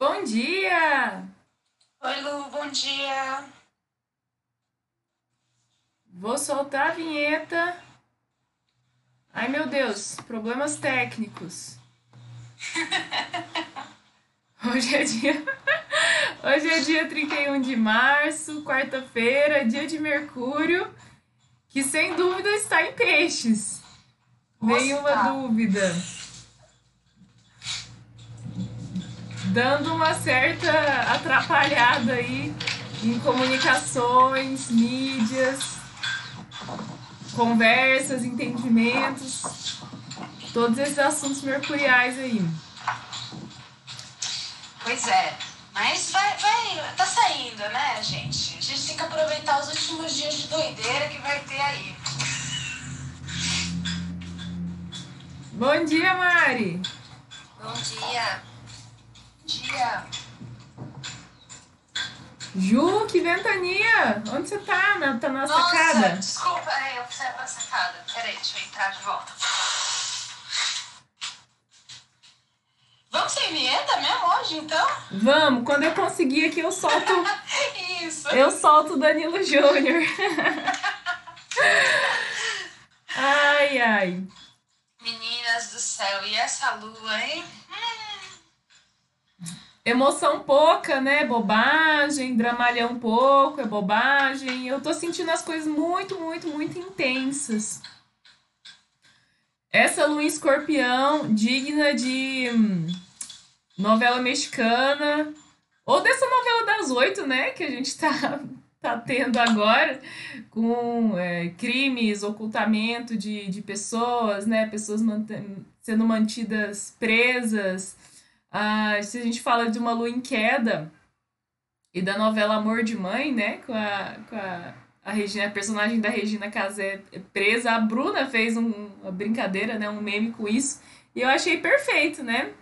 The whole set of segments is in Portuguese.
Bom dia! Oi, Lu, bom dia. Vou soltar a vinheta. Ai, meu Deus, problemas técnicos. Hoje é dia. Hoje é dia 31 de março, quarta-feira, dia de Mercúrio, que sem dúvida está em peixes. Nenhuma tá. dúvida. Dando uma certa atrapalhada aí em comunicações, mídias, conversas, entendimentos, todos esses assuntos mercuriais aí. Pois é. Mas vai, vai, tá saindo, né, gente? A gente tem que aproveitar os últimos dias de doideira que vai ter aí. Bom dia, Mari! Bom dia. Dia. Ju, que ventania! Onde você tá? Na, tá na Nossa, sacada? desculpa, é, eu saí pra sacada. Peraí, deixa eu entrar de volta. Vamos sem vinheta mesmo hoje, então? Vamos, quando eu conseguir aqui eu solto, Isso. eu solto o Danilo Júnior. Ai, ai. Meninas do céu, e essa lua, hein? Emoção pouca, né? Bobagem, dramalhão pouco, é bobagem. Eu tô sentindo as coisas muito, muito, muito intensas. Essa lua em escorpião, digna de hum, novela mexicana, ou dessa novela das oito, né? Que a gente tá, tá tendo agora, com é, crimes, ocultamento de, de pessoas, né? Pessoas mant- sendo mantidas presas. Ah, se a gente fala de uma lua em queda e da novela Amor de Mãe, né? Com a, com a, a Regina, a personagem da Regina Casé presa, a Bruna fez um- uma brincadeira, né? Um meme com isso. E eu achei perfeito, né?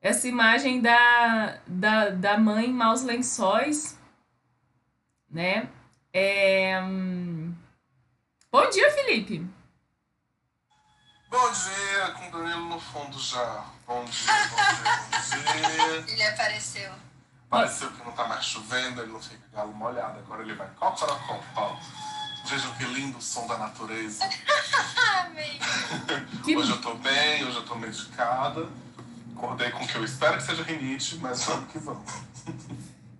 Essa imagem da, da, da mãe maus lençóis, né? É, hum, Bom dia, Felipe! Bom dia, com o Danilo no fundo já. Bom dia, bom dia, bom dia. Ele apareceu. Pareceu que não tá mais chovendo, ele não fica galo molhado. Agora ele vai cocorocó. Vejam que lindo o som da natureza. Hoje eu tô bem, hoje eu tô medicada. Acordei com o que eu espero que seja rinite, mas vamos que vamos.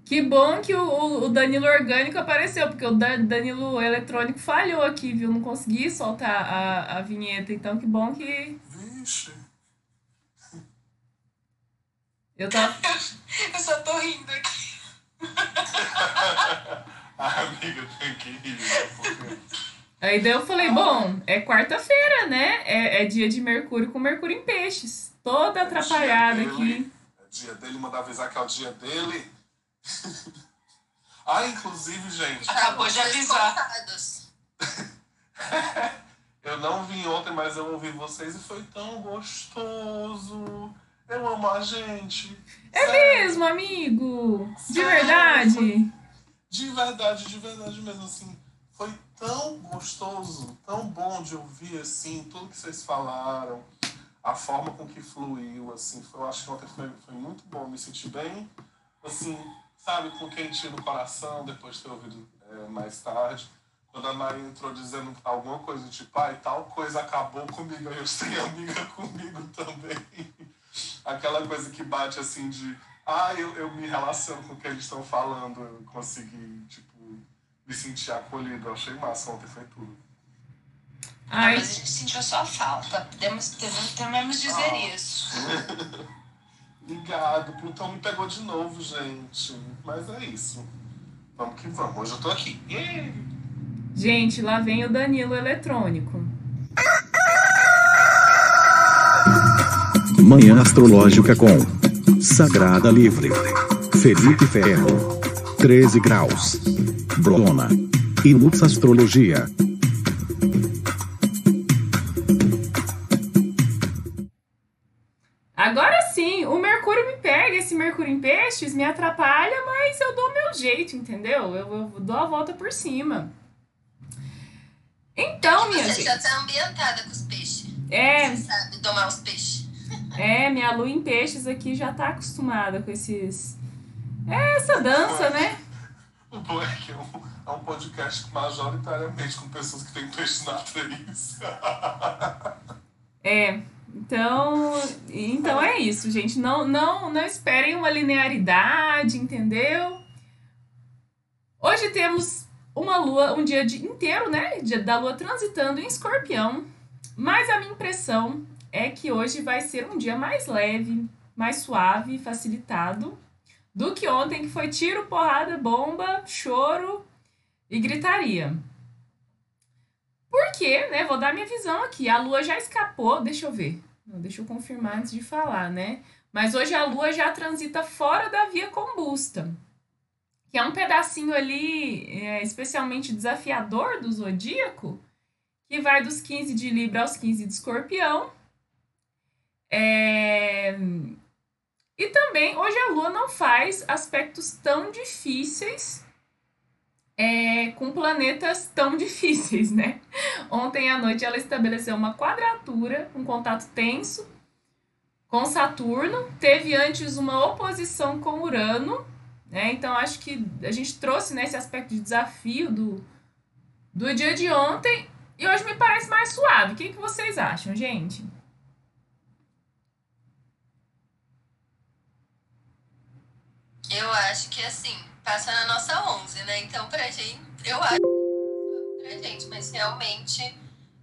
Que bom que o, o- Danilo orgânico apareceu, porque o Da- Danilo eletrônico falhou aqui, viu? Não consegui soltar a, a vinheta, então que bom que Vixe. eu tava. Eu só tô rindo aqui. A amiga tem que rir, Aí daí eu falei, bom, é quarta-feira, né? É, é dia de Mercúrio com Mercúrio em peixes. Toda atrapalhada dia dele, aqui. É dia dele, mandar avisar que é o dia dele. ah, inclusive, gente. Acabou de avisar. Eu não vim ontem, mas eu ouvi vocês e foi tão gostoso. Eu amo a gente. É Sério. mesmo, amigo? De Sério, verdade? De verdade, de verdade mesmo, assim. Foi tão gostoso, tão bom de ouvir, assim, tudo que vocês falaram, a forma com que fluiu, assim. Foi, eu acho que ontem foi, foi muito bom. Me senti bem, assim, sabe, com quentinho no coração, depois de ter ouvido é, mais tarde. Quando a Maria entrou dizendo alguma coisa, tipo, ai, tal coisa acabou comigo, eu tenho amiga comigo também. Aquela coisa que bate assim de, ah, eu, eu me relaciono com o que eles estão falando, eu consegui, tipo, me sentir acolhido. Eu achei massa, ontem foi tudo. Ai, Mas a gente sentiu sua falta. Podemos, devemos, tememos dizer Ah. isso. Obrigado, Plutão me pegou de novo, gente. Mas é isso. Vamos que vamos. Hoje eu tô aqui. Yeah! gente, lá vem o Danilo eletrônico. Manhã Astrológica com Sagrada Livre. Felipe Ferro. 13 graus. Brona. E Lux Astrologia. Me atrapalha, mas eu dou o meu jeito, entendeu? Eu, eu dou a volta por cima. Então, minha Você gente. já tá ambientada com os peixes. É, Você sabe domar os peixes. É, minha lua em peixes aqui já tá acostumada com esses. É essa dança, né? O bom é que é um, é um podcast majoritariamente com pessoas que têm peixe na atriz. É. Então, então é isso, gente. Não, não, não esperem uma linearidade, entendeu? Hoje temos uma lua, um dia de, inteiro, né? Dia da lua transitando em escorpião. Mas a minha impressão é que hoje vai ser um dia mais leve, mais suave, facilitado do que ontem, que foi tiro, porrada, bomba, choro e gritaria. Porque, né? Vou dar minha visão aqui. A lua já escapou, deixa eu ver. Não, deixa eu confirmar antes de falar, né? Mas hoje a lua já transita fora da via combusta, que é um pedacinho ali é, especialmente desafiador do zodíaco, que vai dos 15 de Libra aos 15 de Escorpião. É... E também, hoje a Lua não faz aspectos tão difíceis é, com planetas tão difíceis, né? Ontem à noite ela estabeleceu uma quadratura, um contato tenso com Saturno, teve antes uma oposição com Urano, né? Então acho que a gente trouxe nesse né, aspecto de desafio do, do dia de ontem e hoje me parece mais suave. O que, que vocês acham, gente? Eu acho que assim, passa na nossa 11, né? Então, pra gente, eu acho pra gente, mas realmente,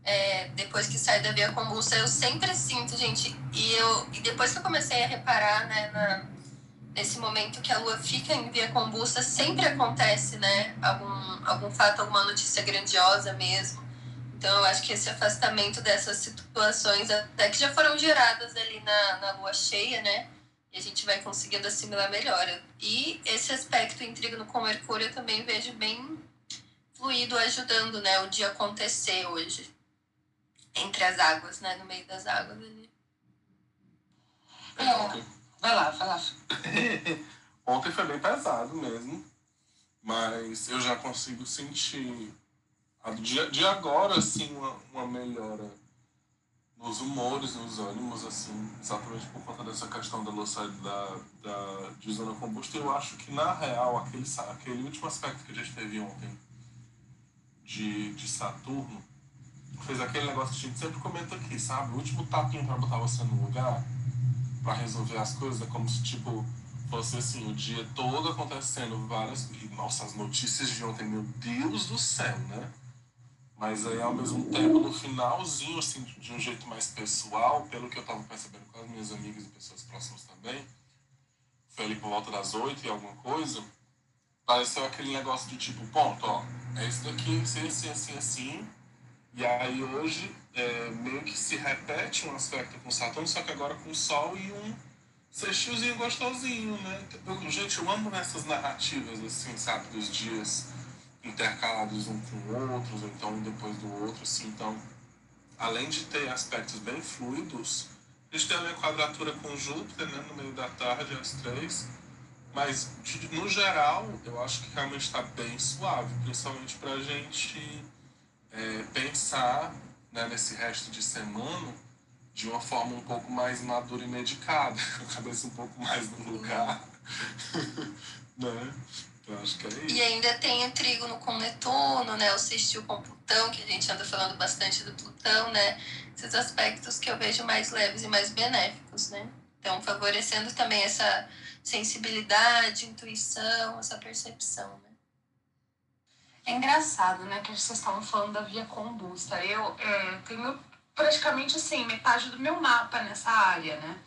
é, depois que sai da via combusta, eu sempre sinto, gente, e, eu, e depois que eu comecei a reparar, né, na, nesse momento que a lua fica em via combusta, sempre acontece, né, algum, algum fato, alguma notícia grandiosa mesmo. Então, eu acho que esse afastamento dessas situações, até que já foram geradas ali na, na lua cheia, né? E a gente vai conseguindo assimilar melhor. E esse aspecto intrigno com Mercúrio eu também vejo bem fluido, ajudando né, o dia acontecer hoje. Entre as águas, né? No meio das águas ali. É. Vai lá, vai lá. Ontem foi bem pesado mesmo. Mas eu já consigo sentir de, de agora, assim, uma, uma melhora nos humores, nos ânimos, assim, exatamente por conta dessa questão da louça da, da, de. Eu acho que, na real, aquele, aquele último aspecto que a gente teve ontem de, de Saturno fez aquele negócio que a gente sempre comenta aqui, sabe? O último tapinho para botar você no lugar, para resolver as coisas, é como se, tipo, fosse assim, o dia todo acontecendo várias. E, nossa, as notícias de ontem, meu Deus do céu, né? Mas aí, ao mesmo tempo, no finalzinho, assim, de um jeito mais pessoal, pelo que eu estava percebendo com as minhas amigas e pessoas próximas também, foi ali por volta das oito e alguma coisa, pareceu aquele negócio de tipo, ponto, ó, é isso daqui, assim, assim, assim, assim. E aí hoje é, meio que se repete um aspecto com Saturno, só que agora com Sol e um sextilzinho gostosinho, né? Eu, gente, eu amo essas narrativas, assim, sabe, dos dias intercalados um com o outro, ou então um depois do outro, assim. Então, além de ter aspectos bem fluidos, a gente tem a quadratura com Júpiter, né, no meio da tarde, às três. Mas, de, no geral, eu acho que realmente está bem suave, principalmente para a gente é, pensar né, nesse resto de semana de uma forma um pouco mais madura e medicada, com a cabeça um pouco mais no lugar. né? Eu acho que é isso. E ainda tem o trígono com Netuno, né? O sextil com Plutão, que a gente anda falando bastante do Plutão, né? Esses aspectos que eu vejo mais leves e mais benéficos, né? Então, favorecendo também essa sensibilidade, intuição, essa percepção, né? É engraçado, né, que vocês estavam falando da via combusta. Eu é, tenho praticamente, assim, metade do meu mapa nessa área, né?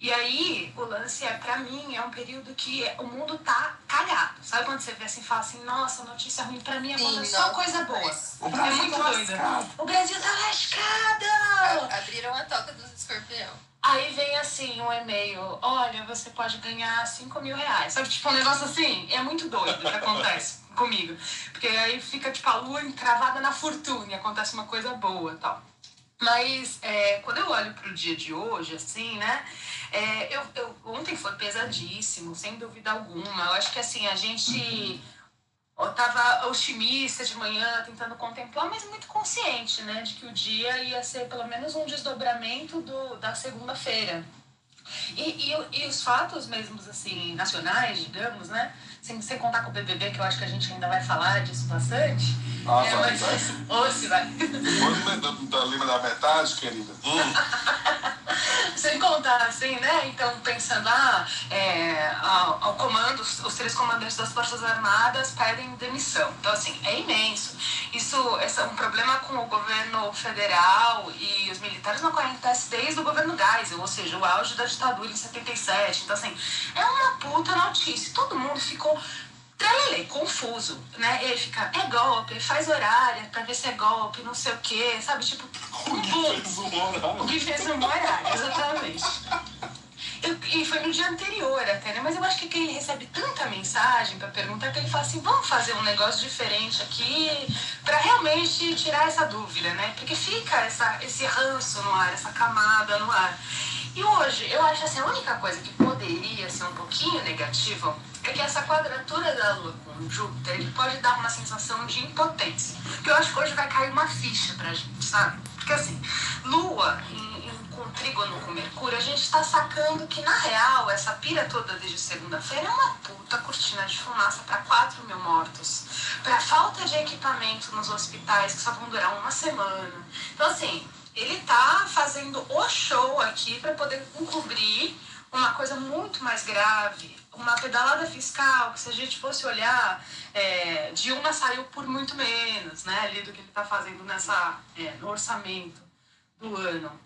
E aí, o lance é, pra mim, é um período que o mundo tá cagado. Sabe quando você vê assim e fala assim, nossa, notícia ruim pra mim, é só coisa boa. O Brasil é muito tá doida. O Brasil tá lascado! Abriram a toca dos escorpião. Aí vem assim um e-mail, olha, você pode ganhar 5 mil reais. Sabe, tipo, um negócio assim, é muito doido que acontece comigo. Porque aí fica, tipo, a lua encravada na fortuna e acontece uma coisa boa tal. Mas é, quando eu olho pro dia de hoje, assim, né? É, eu, eu, ontem foi pesadíssimo, sem dúvida alguma. Eu acho que assim, a gente eu tava otimista de manhã, tentando contemplar, mas muito consciente, né, de que o dia ia ser pelo menos um desdobramento do, da segunda-feira. E, e, e os fatos mesmos, assim, nacionais, digamos, né? Sem, sem contar com o BBB, que eu acho que a gente ainda vai falar disso bastante. Ah, é, vai, vai. Se vai. Da, da Lima da metade, querida. Hum. Sem contar, assim, né? Então, pensando, ah, é, ao, ao comando, os, os três comandantes das Forças Armadas pedem demissão. Então, assim, é imenso. Isso é um problema com o governo federal e os militares não acontece desde o governo Geisel, ou seja, o auge da ditadura em 77. Então, assim, é uma puta notícia. Todo mundo ficou trelelê, confuso, né? Ele fica, é golpe, faz horário pra ver se é golpe, não sei o quê, sabe? Tipo, O que fez um horário? o que fez um horário, exatamente. Eu- e foi no dia anterior até, né? Mas eu acho que, que ele recebe tanta mensagem pra perguntar que ele fala assim, vamos fazer um negócio diferente aqui pra realmente tirar essa dúvida, né? Porque fica essa, esse ranço no ar, essa camada no ar. E hoje, eu acho assim, a única coisa que poderia ser um pouquinho negativo é que essa quadratura da Lua com Júpiter, ele pode dar uma sensação de impotência. Porque eu acho que hoje vai cair uma ficha pra gente, sabe? Porque assim, Lua em, em, com trígono com Mercúrio, a gente tá sacando que, na real, essa pira toda desde segunda-feira é uma puta cortina de fumaça para 4 mil mortos. Pra falta de equipamento nos hospitais, que só vão durar uma semana. Então, assim, ele tá fazendo o show aqui para poder encobrir uma coisa muito mais grave, uma pedalada fiscal, que se a gente fosse olhar, é, Dilma saiu por muito menos, né, ali do que ele está fazendo nessa, é, no orçamento do ano.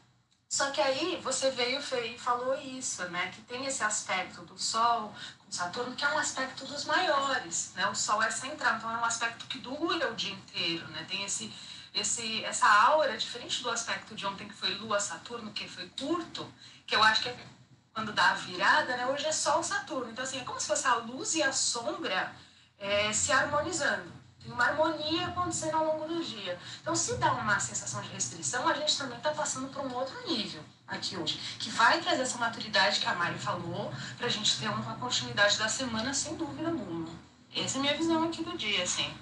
Só que aí você veio e falou isso, né, que tem esse aspecto do Sol com Saturno, que é um aspecto dos maiores, né, o Sol é central, então é um aspecto que dura o dia inteiro, né, tem esse esse, essa aura, diferente do aspecto de ontem, que foi Lua-Saturno, que foi curto, que eu acho que é quando dá a virada, né? Hoje é Sol-Saturno. Então, assim, é como se fosse a luz e a sombra é, se harmonizando. Tem uma harmonia acontecendo ao longo do dia. Então, se dá uma sensação de restrição, a gente também está passando para um outro nível aqui hoje, que vai trazer essa maturidade que a Mari falou, para a gente ter uma continuidade da semana, sem dúvida nenhuma. Essa é a minha visão aqui do dia, assim.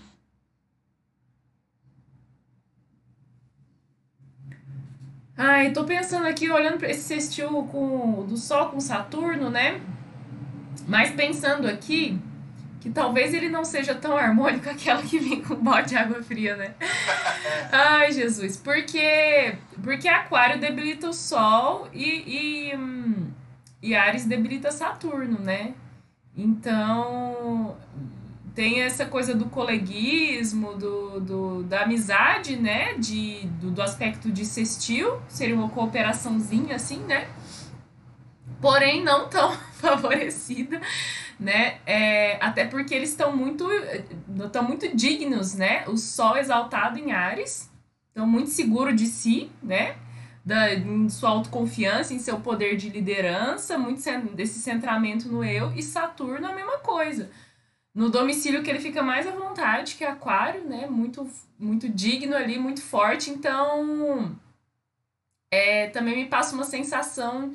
Ai, tô pensando aqui, olhando pra esse sextil com, do Sol com Saturno, né? Mas pensando aqui que talvez ele não seja tão harmônico aquela que vem com bote de água fria, né? Ai, Jesus. Porque, porque Aquário debilita o Sol e, e, hum, e Ares debilita Saturno, né? Então, tem essa coisa do coleguismo, do, do, da amizade, né? De, do, do aspecto de sextil, seria uma cooperaçãozinha assim, né? Porém, não tão favorecida, né? É, até porque eles estão muito, estão muito dignos, né? O Sol exaltado em Ares, estão muito seguro de si, né? Da, em sua autoconfiança, em seu poder de liderança, muito desse centramento no eu, e Saturno a mesma coisa no domicílio que ele fica mais à vontade, que é aquário, né? Muito, muito digno ali, muito forte. Então, é, também me passa uma sensação.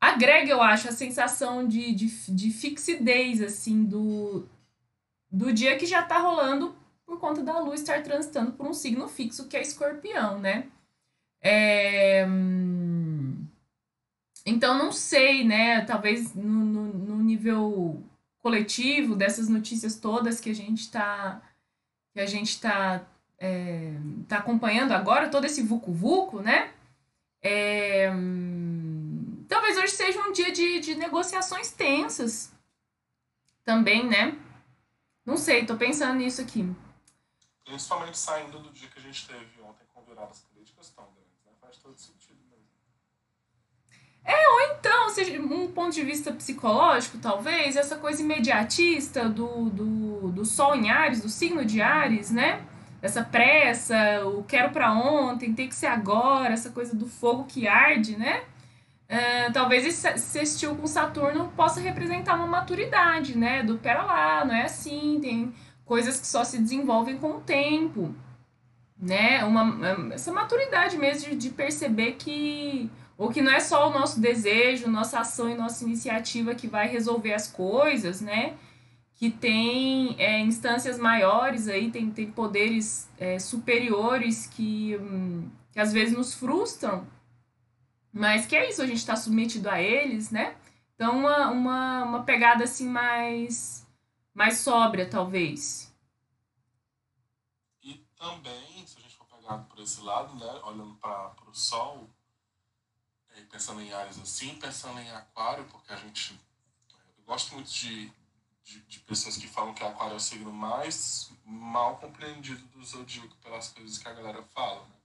Agrega, eu acho, a sensação de, de, de fixidez, assim, do, do dia que já tá rolando por conta da lua estar transitando por um signo fixo, que é escorpião, né? É, Então, não sei, né? Talvez no, no, no nível coletivo dessas notícias todas que a gente está que a gente está é, tá acompanhando agora todo esse vucu vucu né? É, talvez hoje seja um dia de, de negociações tensas também né? Não sei tô pensando nisso aqui. Principalmente saindo do dia que a gente teve ontem com viradas políticas tão grandes, né? Faz todo sentido mesmo. Então, seja um ponto de vista psicológico, talvez, essa coisa imediatista do, do, do Sol em Ares, do signo de Ares, né? Essa pressa, o quero pra ontem, tem que ser agora, essa coisa do fogo que arde, né? É, talvez esse sextil com Saturno possa representar uma maturidade, né? Do pera lá, não é assim, tem coisas que só se desenvolvem com o tempo, né? Uma, essa maturidade mesmo de, de perceber que ou que não é só o nosso desejo, nossa ação e nossa iniciativa que vai resolver as coisas, né? Que tem é, instâncias maiores aí, tem, tem poderes é, superiores que, hum, que às vezes nos frustram, Mas que é isso, a gente está submetido a eles, né? Então, uma, uma, uma pegada assim mais, mais sóbria, talvez. E também, se a gente for pegar por esse lado, né, olhando para o Sol, pensando em áreas assim, pensando em Aquário, porque a gente. Eu gosto muito de, de, de, pessoas que falam que Aquário é o signo mais mal compreendido do zodíaco pelas coisas que a galera fala, né?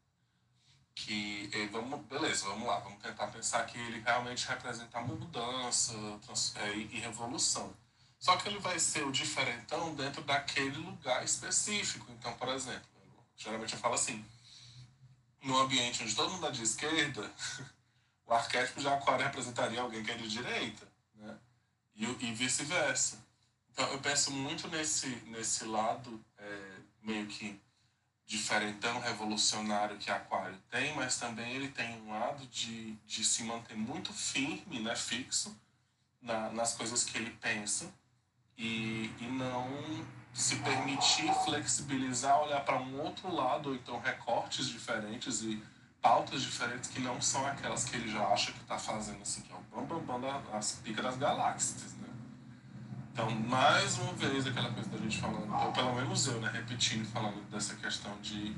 que vamos beleza vamos lá vamos tentar pensar que ele realmente representa mudança trans, é, e revolução só que ele vai ser o diferentão dentro daquele lugar específico então por exemplo geralmente eu falo assim no ambiente onde todo mundo é de esquerda o arquétipo de aquário representaria alguém que é de direita né? E, e vice-versa. Então eu penso muito nesse nesse lado é, meio que diferentão revolucionário que Aquário tem, mas também ele tem um lado de, de se manter muito firme, né, fixo na, nas coisas que ele pensa e, e não se permitir flexibilizar, olhar para um outro lado, ou então recortes diferentes e pautas diferentes que não são aquelas que ele já acha que está fazendo, assim, que é o bambambam bam, bam das picas das galáxias, né? Então, mais uma vez, aquela coisa da gente falando, ou pelo menos eu, né, repetindo, falando dessa questão de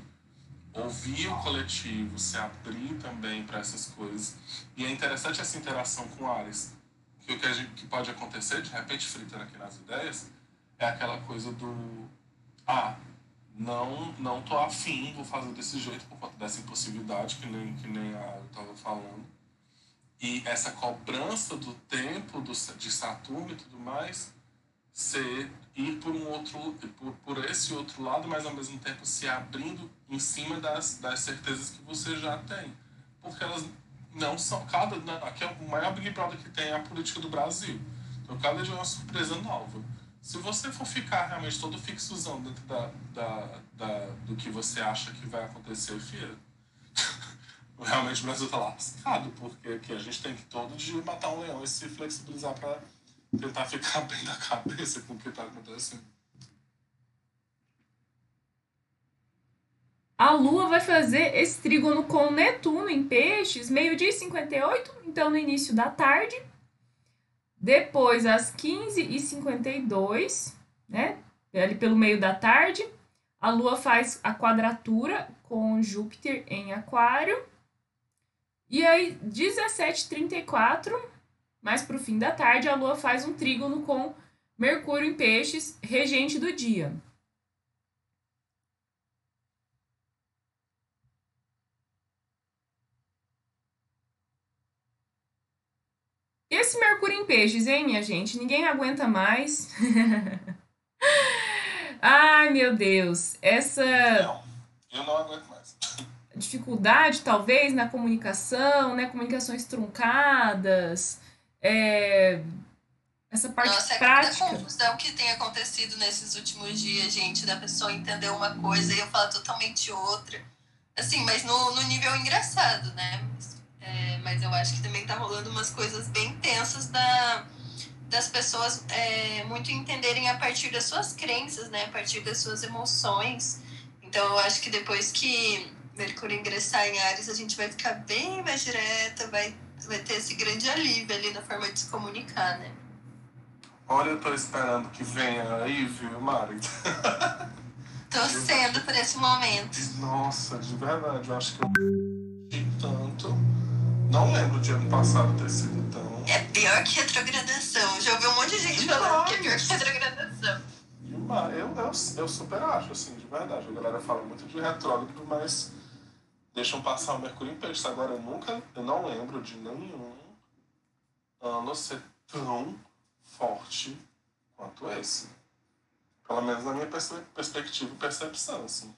ouvir o coletivo, se abrir também para essas coisas. E é interessante essa interação com Ares, que o que, gente, que pode acontecer, de repente, fritando aqui nas ideias, é aquela coisa do, ah, não, não tô afim, vou fazer desse jeito por conta dessa impossibilidade, que nem, que nem a eu estava falando. E essa cobrança do tempo do, de Saturno e tudo mais, ser ir por um outro por, por esse outro lado, mas ao mesmo tempo se abrindo em cima das, das certezas que você já tem, porque elas não são cada aqui é o maior Big Brother que tem é a política do Brasil. Então cada dia é uma surpresa nova. Se você for ficar realmente todo fixozão dentro da, da, da do que você acha que vai acontecer, filha, realmente o Brasil tá lascado, porque aqui a gente tem que todo dia matar um leão e se flexibilizar para tentar ficar bem na cabeça com o que está acontecendo. A Lua vai fazer esse trígono com Netuno em Peixes, meio-dia e 58, então no início da tarde. Depois, às 15h52, né? Ali pelo meio da tarde, a Lua faz a quadratura com Júpiter em Aquário. E aí, 17h34, mais para o fim da tarde, a Lua faz um trígono com Mercúrio em Peixes, regente do dia. Esse Mercúrio em Peixes, hein, minha gente? Ninguém aguenta mais. Ai, meu Deus. Essa. Não, eu não aguento mais. Dificuldade, talvez, na comunicação, né? Comunicações truncadas é, essa parte Nossa, é prática. a confusão que tem acontecido nesses últimos dias, gente, da pessoa entender uma coisa e eu falar totalmente outra. Assim, mas no, no nível engraçado, né? Mas, é, mas eu acho que também tá rolando umas coisas bem tensas da, das pessoas é, muito entenderem a partir das suas crenças, né? A partir das suas emoções. Então eu acho que depois que Mercúrio ingressar em Ares, a gente vai ficar bem mais direta, vai vai ter esse grande alívio ali na forma de se comunicar, né? Olha, eu tô esperando que venha aí, viu, Mari? Torcendo por esse momento. Nossa, de verdade, eu acho que eu tanto. Não lembro de ano passado ter sido tão. É pior que retrogradação. Já ouvi um monte de gente falando que é pior que retrogradação. Eu, eu, eu super acho, assim, de verdade. A galera fala muito de retrógrado, mas deixam passar o Mercúrio em Peixes. Agora, eu nunca, eu não lembro de nenhum ano ser tão forte quanto esse. Pelo menos na minha perspectiva e percepção, assim.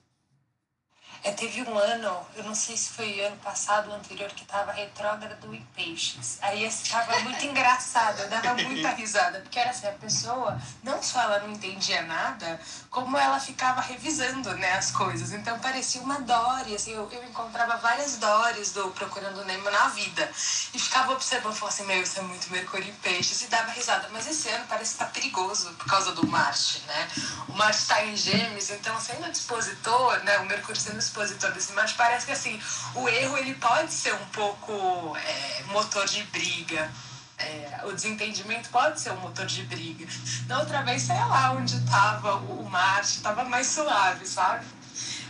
É, teve um ano, eu não sei se foi ano passado ou anterior, que tava retrógrado em peixes. Aí estava muito engraçado, eu dava muita risada, porque era assim, a pessoa, não só ela não entendia nada, como ela ficava revisando né, as coisas. Então parecia uma Dory, assim, eu, eu encontrava várias Dories do Procurando Nemo na vida. E ficava observando, falava assim, meu, isso é muito Mercúrio em peixes, e dava risada. Mas esse ano parece que tá perigoso por causa do Marte, né? O Marte está em gêmeos, então sendo dispositor, né, o Mercúrio sendo expositores, mas parece que assim, o erro ele pode ser um pouco é, motor de briga. É, o desentendimento pode ser um motor de briga. Na outra vez, sei lá onde estava o Marte, estava mais suave, sabe?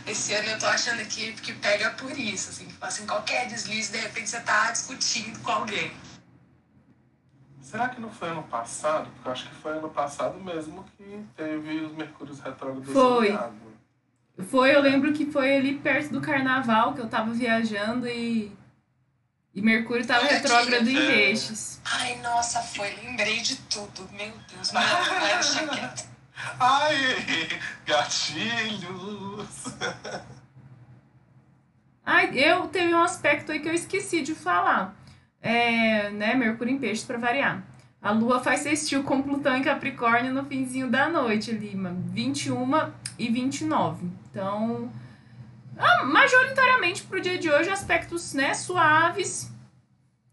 Esse ano eu tô achando que, que pega por isso, assim, assim, qualquer deslize, de repente você tá discutindo com alguém. Será que não foi ano passado? Porque eu acho que foi ano passado mesmo que teve os Mercúrios retrógrados Foi. em água. Foi, eu lembro que foi ali perto do carnaval que eu tava viajando e. E Mercúrio tava Olha retrógrado aqui, em peixes. Ai, nossa, foi, lembrei de tudo. Meu Deus, deixa quieto. Ai, gatilhos! Ai, eu teve um aspecto aí que eu esqueci de falar. É, né, Mercúrio em peixes para variar. A Lua faz sextil com Plutão em Capricórnio no finzinho da noite ali, ma- 21 e 29. Então, ah, majoritariamente pro dia de hoje aspectos, né, suaves,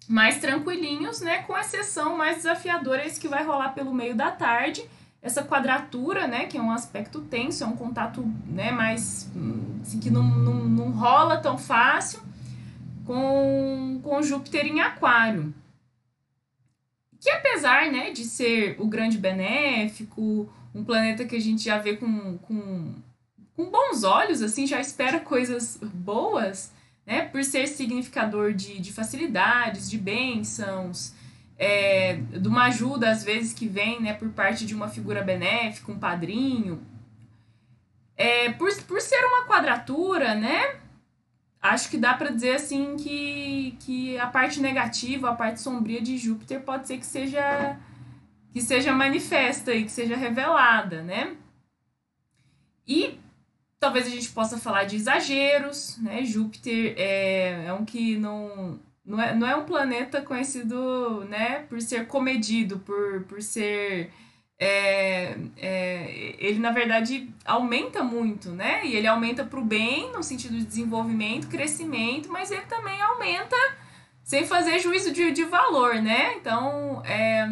mais tranquilinhos, né, com exceção mais desafiadora esse que vai rolar pelo meio da tarde. Essa quadratura, né, que é um aspecto tenso, é um contato, né, mais assim, que não, não, não rola tão fácil com, com Júpiter em Aquário. Que apesar, né, de ser o grande benéfico, um planeta que a gente já vê com, com, com bons olhos, assim, já espera coisas boas, né, por ser significador de, de facilidades, de bênçãos, é, de uma ajuda, às vezes, que vem, né, por parte de uma figura benéfica, um padrinho. É, por, por ser uma quadratura, né, acho que dá para dizer assim que, que a parte negativa, a parte sombria de Júpiter pode ser que seja que seja manifesta e que seja revelada, né? E talvez a gente possa falar de exageros, né? Júpiter é, é um que não não é, não é um planeta conhecido, né, por ser comedido, por, por ser é, é, ele na verdade aumenta muito, né? E ele aumenta para o bem, no sentido de desenvolvimento, crescimento, mas ele também aumenta sem fazer juízo de, de valor, né? Então, é,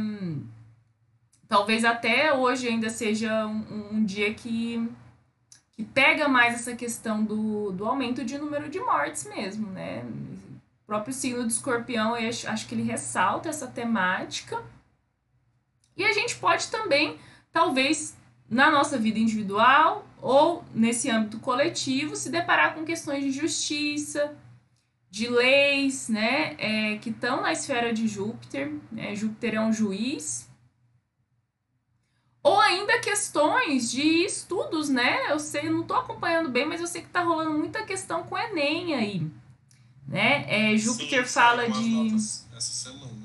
talvez até hoje ainda seja um, um dia que, que pega mais essa questão do, do aumento de número de mortes mesmo, né? O próprio signo do escorpião, eu acho, acho que ele ressalta essa temática. E a gente pode também, talvez, na nossa vida individual ou nesse âmbito coletivo, se deparar com questões de justiça, de leis, né, é, que estão na esfera de Júpiter. Né? Júpiter é um juiz. Ou ainda questões de estudos, né? Eu sei, não estou acompanhando bem, mas eu sei que está rolando muita questão com o Enem aí. Né? É, Júpiter Sim, fala de. Essa semana.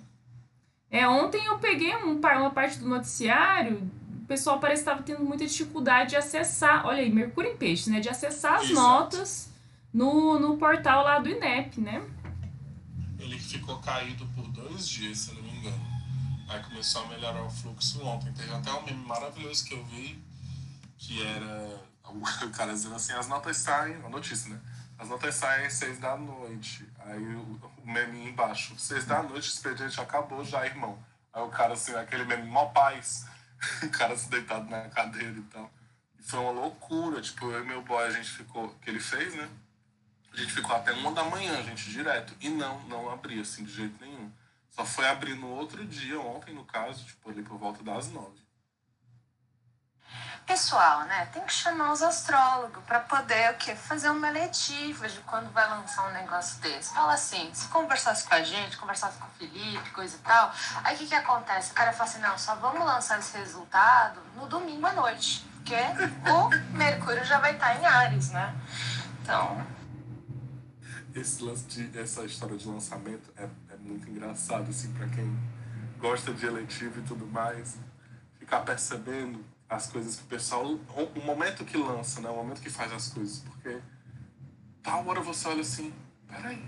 É, ontem eu peguei um, uma parte do noticiário, o pessoal parece que estava tendo muita dificuldade de acessar, olha aí, Mercúrio em Peixes, né? De acessar as Exato. notas no, no portal lá do INEP, né? Ele ficou caído por dois dias, se Aí começou a melhorar o fluxo ontem. Teve até um meme maravilhoso que eu vi, que era o cara dizendo assim, as notas saem, a notícia, né? As notas saem às seis da noite. Aí o, o meme embaixo, seis da noite, o expediente acabou já, irmão. Aí o cara assim, aquele meme, mó paz. o cara se deitado na cadeira e tal. E foi uma loucura, tipo, eu e meu boy, a gente ficou, que ele fez, né? A gente ficou até uma da manhã, gente, direto. E não, não abria, assim, de jeito nenhum. Só foi abrir no outro dia, ontem, no caso, tipo, ali por volta das nove. Pessoal, né, tem que chamar os astrólogos para poder o quê? Fazer uma letiva de quando vai lançar um negócio desse. Fala assim, se conversasse com a gente, conversasse com o Felipe, coisa e tal, aí o que que acontece? O cara fala assim, não, só vamos lançar esse resultado no domingo à noite, porque o Mercúrio já vai estar em Ares, né? Então, Esse lance de, essa história de lançamento é, é muito engraçado, assim, pra quem gosta de eletivo e tudo mais. Ficar percebendo as coisas que o pessoal. O, momento que lança, né? O momento que faz as coisas. Porque tal hora você olha assim, peraí,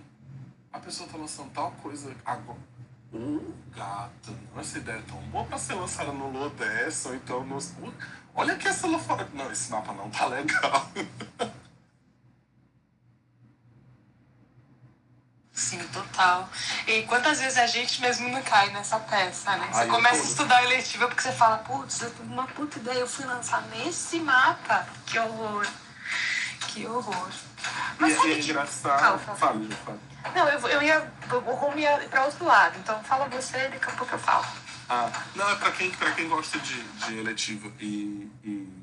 a pessoa tá lançando tal coisa agora. Ô, gata, não, essa ideia é tão boa pra ser lançada no Lua dessa, ou então no. Uh, Olha que essa lá fora. Não, esse mapa não tá legal. Sim, total. E quantas vezes a gente mesmo não cai nessa peça, né? Você Ai, começa a estudar eletiva porque você fala, putz, eu uma puta ideia, eu fui lançar nesse mapa. Que horror. Que horror. Mas e sabe é que... engraçado. Fala, fala. Fala. Não, eu, eu ia. O rumo ia pra outro lado. Então fala você e daqui a pouco eu falo. Ah, não, é pra quem, pra quem gosta de, de eletiva e, e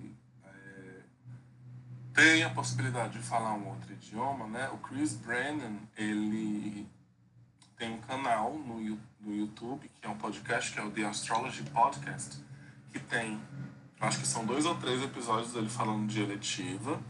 tem a possibilidade de falar um outro idioma, né? O Chris Brennan, ele tem um canal no, no YouTube, que é um podcast, que é o The Astrology Podcast, que tem, acho que são dois ou três episódios dele falando de eletiva.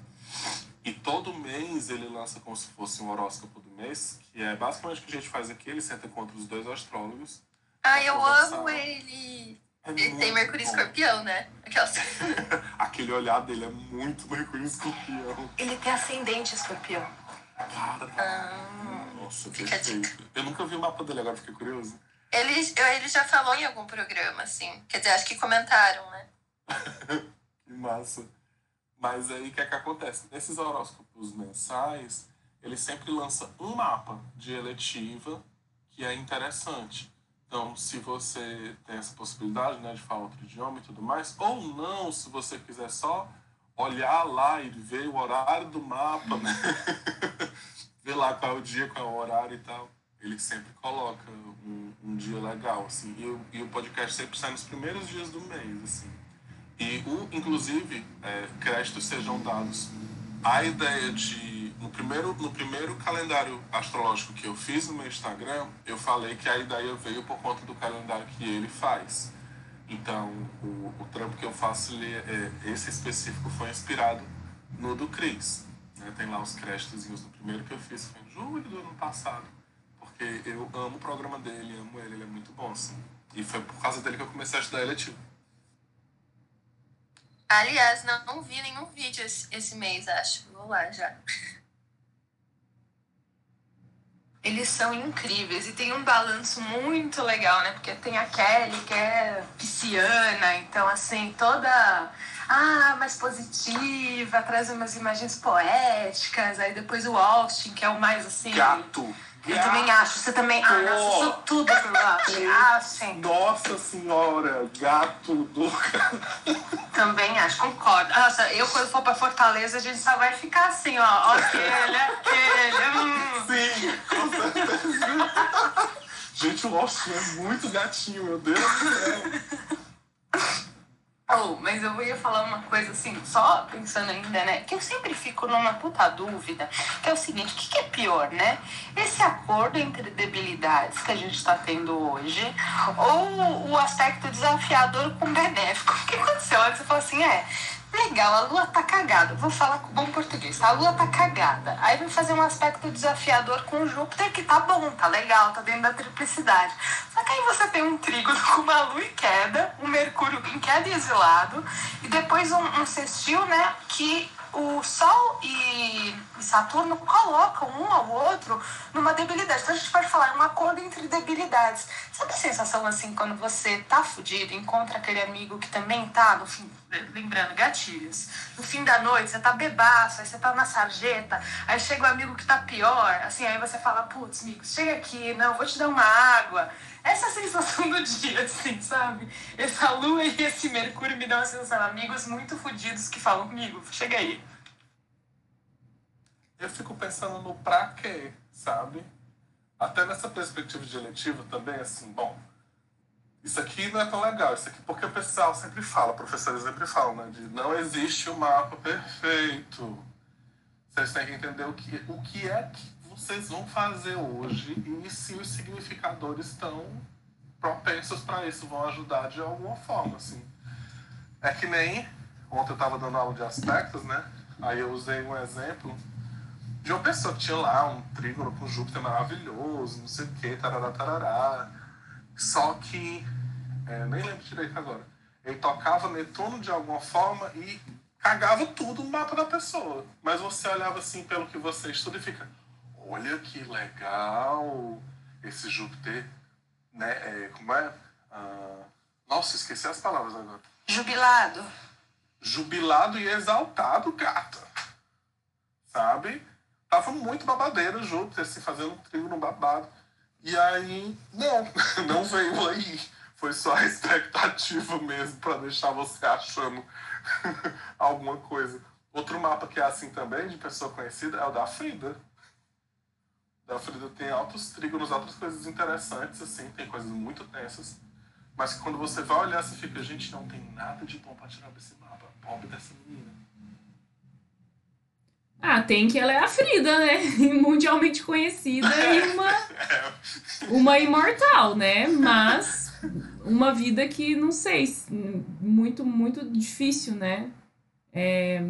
E todo mês ele lança como se fosse um horóscopo do mês, que é basicamente o que a gente faz aqui, ele senta contra os dois astrólogos. Ai, eu amo ele. É Ele tem muito Mercúrio bom. Escorpião, né? Aquelas... Aquele olhar dele é muito Mercúrio Escorpião. Ele tem ascendente escorpião. Cara, nossa, fica a perfeito. Eu nunca vi o mapa dele, agora fiquei curioso. Ele, eu- ele já falou em algum programa, assim. Quer dizer, acho que comentaram, né? Que massa. Mas aí o que é que acontece? Nesses horóscopos mensais, ele sempre lança um mapa de eletiva que é interessante. Então, se você tem essa possibilidade né, de falar outro idioma e tudo mais, ou não, se você quiser só olhar lá e ver o horário do mapa, né? ver lá qual é o dia, qual é o horário e tal. Ele sempre coloca um, um dia legal, assim. E, o- e o podcast sempre sai nos primeiros dias do mês, assim. E, o, inclusive, é, créditos sejam dados. A ideia de. No primeiro, no primeiro calendário astrológico que eu fiz no meu Instagram, eu falei que a ideia veio por conta do calendário que ele faz. Então, o, o trampo que eu faço, ele, é, esse específico foi inspirado no do Cris. né? Tem lá os créditos do primeiro que eu fiz, foi em julho do ano passado. Porque eu amo o programa dele, amo ele, ele é muito bom, assim. E foi por causa dele que eu comecei a estudar eletivo. Aliás, não, não vi nenhum vídeo esse, esse mês, acho. Vou lá já. Eles são incríveis e tem um balanço muito legal, né? Porque tem a Kelly, que é pisciana, então, assim, toda. Ah, mais positiva, traz umas imagens poéticas. Aí depois o Austin, que é o mais assim. Gato! Eu também acho. Você também. Ah, eu sou tudo pro Austin. Ah, sim. Nossa senhora, gato do Também acho, concordo. Nossa, eu quando for pra Fortaleza, a gente só vai ficar assim, ó. Aquele, aquele. Hum. Sim, com certeza. Gente, o Austin é muito gatinho, meu Deus do céu. Oh, mas eu ia falar uma coisa assim, só pensando ainda, né? Que eu sempre fico numa puta dúvida, que é o seguinte, o que, que é pior, né? Esse acordo entre debilidades que a gente tá tendo hoje, ou o aspecto desafiador com benéfico? Porque quando você olha, você fala assim, é, legal, a lua tá cagada. Vou falar com bom português? A lua tá cagada. Aí vai fazer um aspecto desafiador com Júpiter, que tá bom, tá legal, tá dentro da triplicidade. Só que aí você tem um trígono com uma lua em queda, um Mercúrio em queda e exilado, e depois um, um né, que o Sol e Saturno colocam um ao outro numa debilidade. Então a gente pode falar um acordo entre debilidades. Sabe a sensação assim quando você tá fudido, encontra aquele amigo que também tá no fim, lembrando, gatilhos. No fim da noite, você tá bebaço, aí você tá na sarjeta, aí chega o amigo que tá pior, assim, aí você fala, putz, amigo, chega aqui, não, vou te dar uma água. Essa é a sensação do dia, assim, sabe? Essa lua e esse Mercúrio me dão a sensação, amigos muito fudidos que falam, amigo, chega aí. Eu fico pensando no pra quê, sabe? Até nessa perspectiva de eletiva também, assim, bom, isso aqui não é tão legal, isso aqui, porque o pessoal sempre fala, professores sempre falam, né, de não existe o mapa perfeito. Vocês têm que entender o que, o que é que vocês vão fazer hoje e se os significadores estão propensos para isso, vão ajudar de alguma forma, assim. É que nem ontem eu estava dando aula de aspectos, né? Aí eu usei um exemplo de uma pessoa que tinha lá um trígono com Júpiter maravilhoso, não sei o que, tarará, tarará. Só que, é, nem lembro direito agora, ele tocava Netuno de alguma forma e cagava tudo no mapa da pessoa. Mas você olhava assim pelo que você estuda e fica, olha que legal, esse Júpiter, né, é, como é? Ah, nossa, esqueci as palavras agora Jubilado. jubilado e exaltado, gata. Sabe? Tava muito babadeiro o Júpiter, assim, fazendo um trigo no babado. E aí, não, não veio aí. Foi só a expectativa mesmo para deixar você achando alguma coisa. Outro mapa que é assim também, de pessoa conhecida, é o da Frida. Da Frida tem altos trígonos, outras coisas interessantes, assim, tem coisas muito tensas. Mas que quando você vai olhar, você fica, gente, não tem nada de bom pra tirar desse mapa. Pobre dessa menina. Ah, tem que ela é a Frida, né? Mundialmente conhecida e uma, uma imortal, né? Mas uma vida que, não sei, muito, muito difícil, né? É,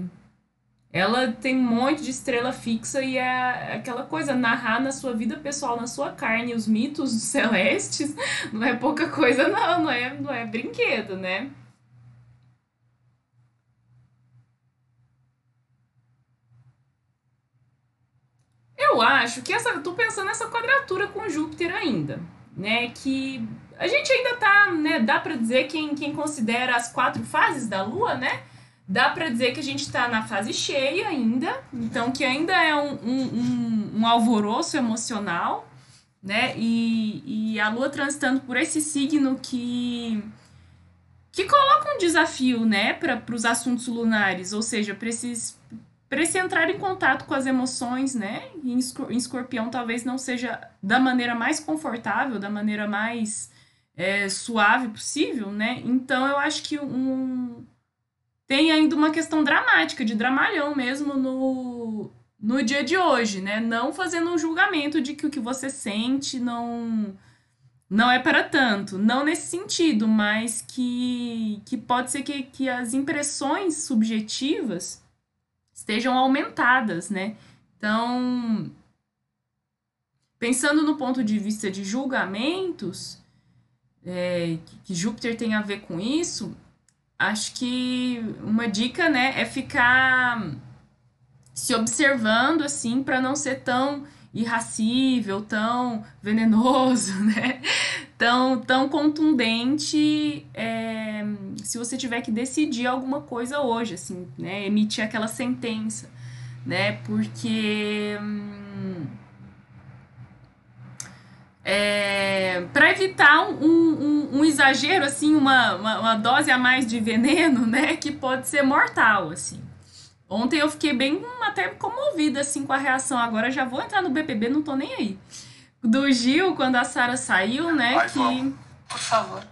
ela tem um monte de estrela fixa e é aquela coisa, narrar na sua vida pessoal, na sua carne, os mitos celestes, não é pouca coisa, não, não é, não é brinquedo, né? Eu acho que essa. Tô pensando nessa quadratura com Júpiter ainda, né? Que a gente ainda tá, né? Dá para dizer quem, quem considera as quatro fases da Lua, né? Dá para dizer que a gente está na fase cheia ainda, então que ainda é um, um, um, um alvoroço emocional, né? E, e a Lua transitando por esse signo que que coloca um desafio, né, para os assuntos lunares, ou seja, para esse entrar em contato com as emoções, né? Em escorpião talvez não seja da maneira mais confortável, da maneira mais é, suave possível, né? Então eu acho que um tem ainda uma questão dramática, de dramalhão mesmo no, no dia de hoje, né? Não fazendo um julgamento de que o que você sente não não é para tanto, não nesse sentido, mas que, que pode ser que, que as impressões subjetivas estejam aumentadas, né? Então, pensando no ponto de vista de julgamentos, é, que Júpiter tem a ver com isso, acho que uma dica, né, é ficar se observando assim para não ser tão irracível, tão venenoso, né? Tão, tão contundente é, se você tiver que decidir alguma coisa hoje, assim, né? Emitir aquela sentença, né? Porque hum, é, para evitar um, um, um, exagero, assim, uma, uma, uma, dose a mais de veneno, né? Que pode ser mortal, assim. Ontem eu fiquei bem até comovida, assim, com a reação. Agora já vou entrar no BBB, não tô nem aí. Do Gil, quando a Sara saiu, né? Vai, que. Por favor.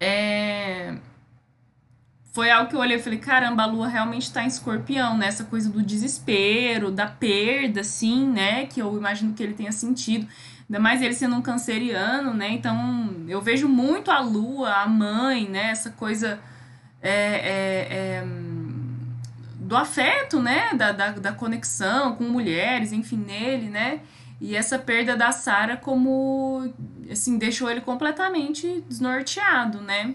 É. Foi algo que eu olhei e falei, caramba, a lua realmente tá em escorpião, né? Essa coisa do desespero, da perda, assim, né? Que eu imagino que ele tenha sentido. Ainda mais ele sendo um canceriano, né? Então, eu vejo muito a lua, a mãe, né? Essa coisa. É, é, é, do afeto, né? Da, da, da conexão com mulheres, enfim, nele, né? E essa perda da Sara como assim, deixou ele completamente desnorteado, né?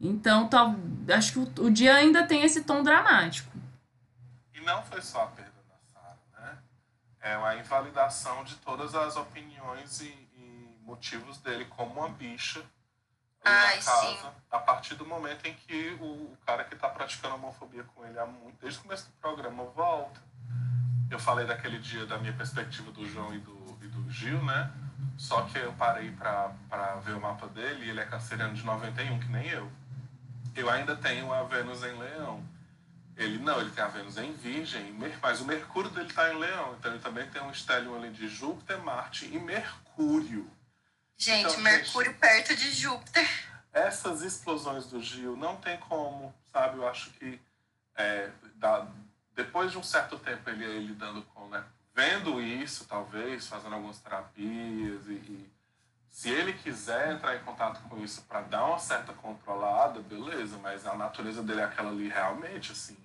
Então, tal, acho que o, o dia ainda tem esse tom dramático. E não foi só a perda? É a invalidação de todas as opiniões e, e motivos dele como uma bicha Ai, na casa, sim. a partir do momento em que o, o cara que está praticando homofobia com ele há muito, desde o começo do programa volta. Eu falei daquele dia da minha perspectiva do João e do, e do Gil, né? Só que eu parei para ver o mapa dele e ele é canceriano de 91, que nem eu. Eu ainda tenho a Vênus em Leão. Ele não, ele tem a Vênus em Virgem, mas o Mercúrio dele está em Leão. Então ele também tem um estélio ali de Júpiter, Marte e Mercúrio. Gente, Então, Mercúrio perto de Júpiter. essas explosões do Gil não tem como, sabe? Eu acho que é, dá- depois de um certo tempo ele aí lidando com, né, vendo isso, talvez, fazendo algumas terapias e, e se ele quiser entrar em contato com isso para dar uma certa controlada, beleza, mas a natureza dele é aquela ali realmente, assim,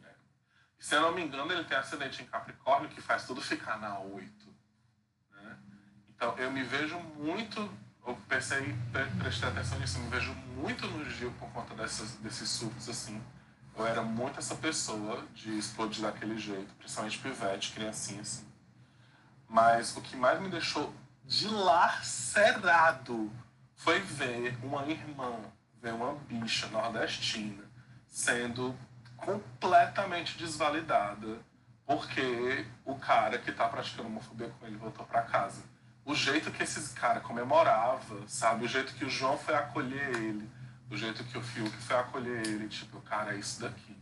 se eu não me engano, ele tem acidente em Capricórnio que faz tudo ficar na 8. Né? Então, eu me vejo muito, eu pensei, pre- prestei atenção nisso, eu me vejo muito no Gil por conta dessas, desses surtos, assim. Eu era muito essa pessoa de explodir daquele jeito, principalmente pivete, criancinha, assim. Mas o que mais me deixou dilacerado foi ver uma irmã, ver uma bicha nordestina sendo completamente desvalidada porque o cara que tá praticando homofobia com ele voltou para casa. O jeito que esses cara comemorava, sabe? O jeito que o João foi acolher ele, o jeito que o Fiuk foi acolher ele, tipo, cara, é isso daqui.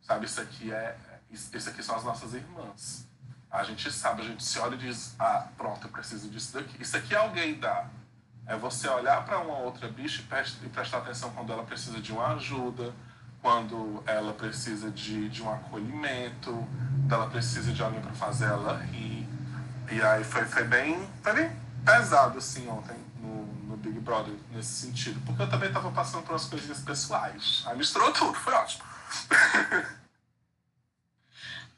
Sabe, isso aqui é, isso aqui são as nossas irmãs. A gente sabe, a gente se olha e diz, ah, pronto, eu preciso disso daqui. Isso aqui alguém dá. É você olhar para uma outra bicha e prestar atenção quando ela precisa de uma ajuda, quando ela precisa de, de um acolhimento, ela precisa de alguém para fazer ela rir. E aí foi, foi, bem, foi bem pesado, assim, ontem no, no Big Brother, nesse sentido. Porque eu também estava passando por umas coisinhas pessoais. Aí misturou tudo, foi ótimo.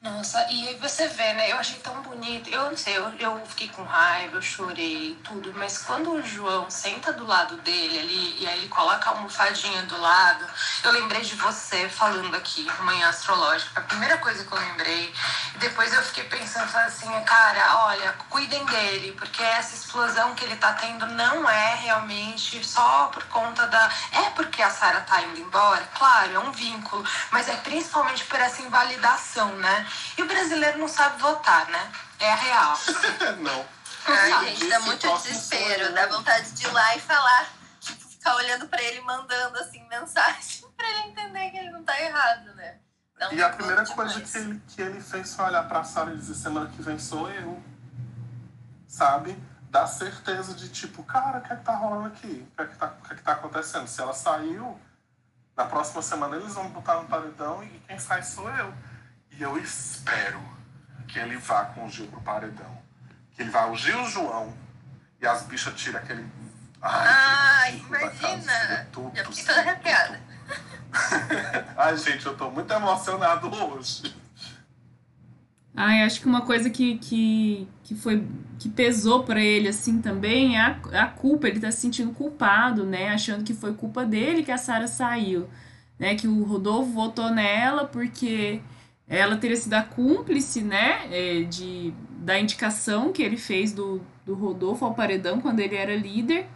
Nossa, e aí você vê, né? Eu achei tão bonito. Eu não sei, eu, eu fiquei com raiva, eu chorei, tudo. Mas quando o João senta do lado dele ali e aí ele coloca a almofadinha do lado, eu lembrei de você falando aqui, Manhã Astrológica. A primeira coisa que eu lembrei. Depois eu fiquei pensando assim, cara, olha, cuidem dele, porque essa explosão que ele tá tendo não é realmente só por conta da. É porque a Sara tá indo embora, claro, é um vínculo, mas é principalmente por essa invalidação, né? E o brasileiro não sabe votar, né? É a real. não. Ai, gente, dá muito desespero. Dá vontade de ir lá e falar, tipo, ficar olhando pra ele, mandando assim, mensagem pra ele entender que ele não tá errado, né? Não, e a primeira coisa que ele, que ele fez foi olhar pra Sara e dizer, semana que vem sou eu. Sabe? Dá certeza de tipo, cara, o que é que tá rolando aqui? O que é que tá, o que é que tá acontecendo? Se ela saiu, na próxima semana eles vão botar no paredão e quem sai sou eu. E eu espero que ele vá com o Gil pro paredão. Que ele vá o Gil João e as bichas tiram aquele. Ai, Ai imagina! Tudo, eu fiquei toda arrepiada. Ai, gente, eu tô muito emocionado hoje. Ai, acho que uma coisa que, que, que foi que pesou para ele assim também é a, a culpa, ele tá se sentindo culpado, né? Achando que foi culpa dele que a Sara saiu, né? Que o Rodolfo votou nela porque ela teria sido a cúmplice, né, é, de, da indicação que ele fez do, do Rodolfo ao paredão quando ele era líder.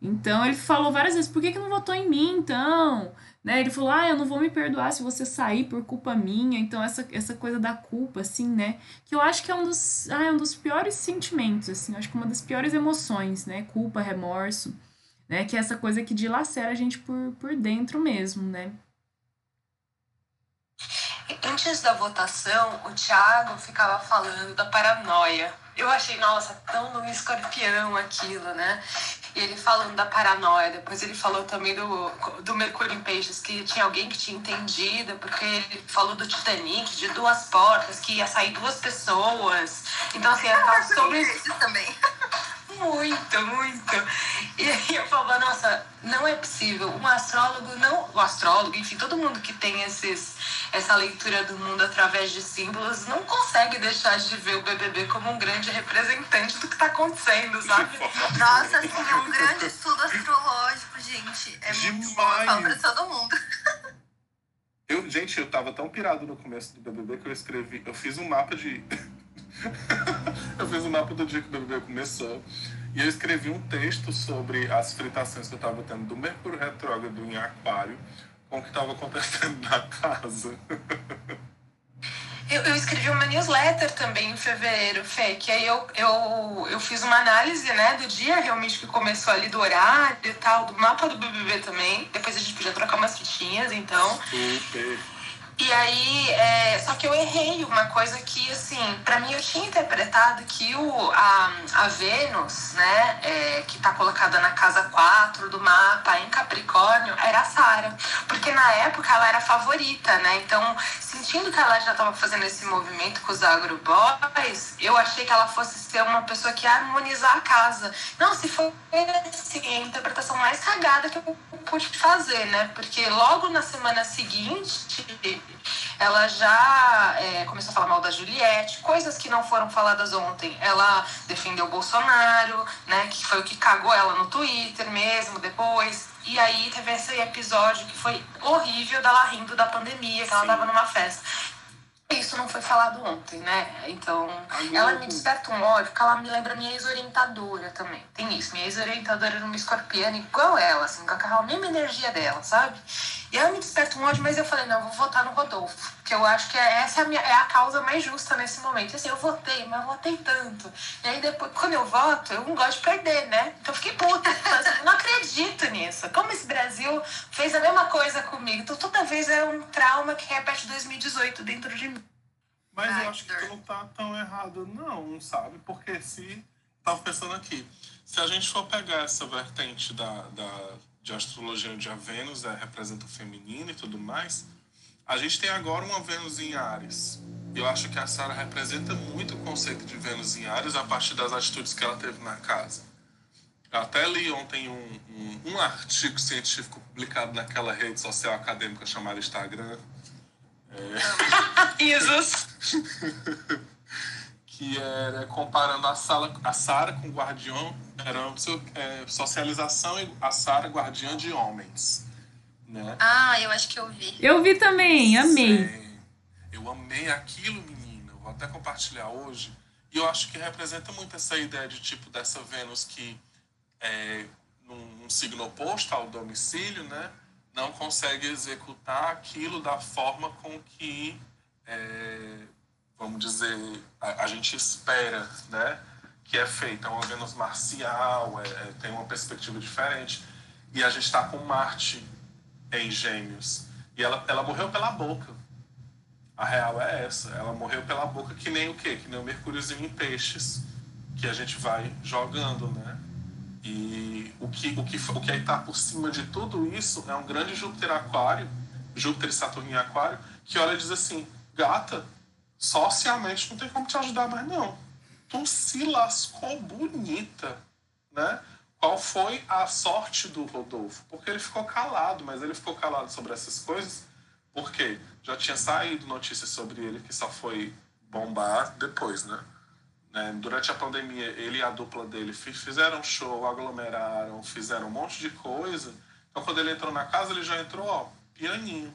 Então ele falou várias vezes, por que, que não votou em mim, então? Né? Ele falou, ah, eu não vou me perdoar se você sair por culpa minha. Então essa, essa coisa da culpa, assim, né? Que eu acho que é um dos, ah, é um dos piores sentimentos, assim. Eu acho que é uma das piores emoções, né? Culpa, remorso, né? Que é essa coisa que dilacera a gente por, por dentro mesmo, né? Antes da votação, o Thiago ficava falando da paranoia. Eu achei, nossa, tão no escorpião aquilo, né? E ele falando da paranoia, depois ele falou também do, do Mercúrio em Peixes, que tinha alguém que tinha entendido, porque ele falou do Titanic, de duas portas, que ia sair duas pessoas. Então, assim, era sobre. Isso também. Muito, muito. E aí eu falava, nossa, não é possível. Um astrólogo, não. O astrólogo, enfim, todo mundo que tem esses, essa leitura do mundo através de símbolos não consegue deixar de ver o BBB como um grande representante do que está acontecendo, sabe? Nossa, assim, é um grande estudo astrológico, gente. É Demais. muito bom, eu falo pra todo mundo. Eu, gente, eu tava tão pirado no começo do BBB que eu escrevi, eu fiz um mapa de eu fiz o mapa do dia que o BBB começou e eu escrevi um texto sobre as fritações que eu estava tendo do Mercúrio Retrógrado em Aquário com o que estava acontecendo na casa. Eu, eu, escrevi uma newsletter também em fevereiro, Fê, que aí eu, eu, eu fiz uma análise né, do dia realmente que começou ali, do horário e tal, do mapa do BBB também. Depois a gente podia trocar umas fitinhas, então. Super. E aí, é, só que eu errei uma coisa que, assim, para mim eu tinha interpretado que o, a, a Vênus, né, é, que tá colocada na casa 4 do mapa em Capricórnio, era a Sara. Porque na época ela era favorita, né? Então, sentindo que ela já tava fazendo esse movimento com os agroboys, eu achei que ela fosse ser uma pessoa que ia harmonizar a casa. Não, se foi assim, a interpretação mais cagada que eu pude fazer, né? Porque logo na semana seguinte ela já é, começou a falar mal da Juliette, coisas que não foram faladas ontem. Ela defendeu o Bolsonaro, né, que foi o que cagou ela no Twitter mesmo depois. E aí teve esse episódio que foi horrível dela rindo da pandemia, que Sim. ela tava numa festa. Isso não foi falado ontem, né? Então, ela me desperta um ódio que ela me lembra minha ex-orientadora também. Tem isso, minha ex-orientadora era uma escorpiana igual ela, assim, com a mesma energia dela, sabe? E ela me desperta um ódio, mas eu falei, não, eu vou votar no Rodolfo. Porque eu acho que é, essa é a, minha, é a causa mais justa nesse momento. E, assim, eu votei, mas eu votei tanto. E aí depois, quando eu voto, eu não gosto de perder, né? Então eu fiquei puta. Assim, não acredito nisso. Como esse Brasil fez a mesma coisa comigo. Então toda vez é um trauma que repete 2018 dentro de mim. Mas Ai, eu acho que tu não tá tão errado, não, sabe? Porque se. Tava pensando aqui. Se a gente for pegar essa vertente da, da, de astrologia onde a Vênus é, representa o feminino e tudo mais, a gente tem agora uma Vênus em Ares. Eu acho que a Sara representa muito o conceito de Vênus em Ares a partir das atitudes que ela teve na casa. Eu até li ontem um, um, um artigo científico publicado naquela rede social acadêmica chamada Instagram, Risos. que era comparando a Sara a Sara com o Guardião, era é, socialização e a Sara guardiã de homens, né? Ah, eu acho que eu vi. Eu vi também, amei. Sei. Eu amei aquilo, menina. Eu vou até compartilhar hoje. E eu acho que representa muito essa ideia de tipo dessa Vênus que é num, num signo oposto ao domicílio, né? Não consegue executar aquilo da forma com que é, vamos dizer, a, a gente espera, né? Que é feita. É uma Vênus marcial, é- é- tem uma perspectiva diferente. E a gente está com Marte em Gêmeos. E ela, ela morreu pela boca. A real é essa. Ela morreu pela boca que nem o quê? Que nem o Mercúriozinho em peixes, que a gente vai jogando, né? E o que, o que, o que aí tá por cima de tudo isso é um grande Júpiter aquário, Júpiter e Saturno em aquário, que olha e diz assim, gata, socialmente não tem como te ajudar mais não. Tu se lascou bonita, né? Qual foi a sorte do Rodolfo? Porque ele ficou calado, mas ele ficou calado sobre essas coisas porque já tinha saído notícias sobre ele que só foi bombar depois, né? Né, Durante a pandemia, ele e a dupla dele fi- fizeram show, aglomeraram, fizeram um monte de coisa. Então, quando ele entrou na casa, ele já entrou, ó, pianinho.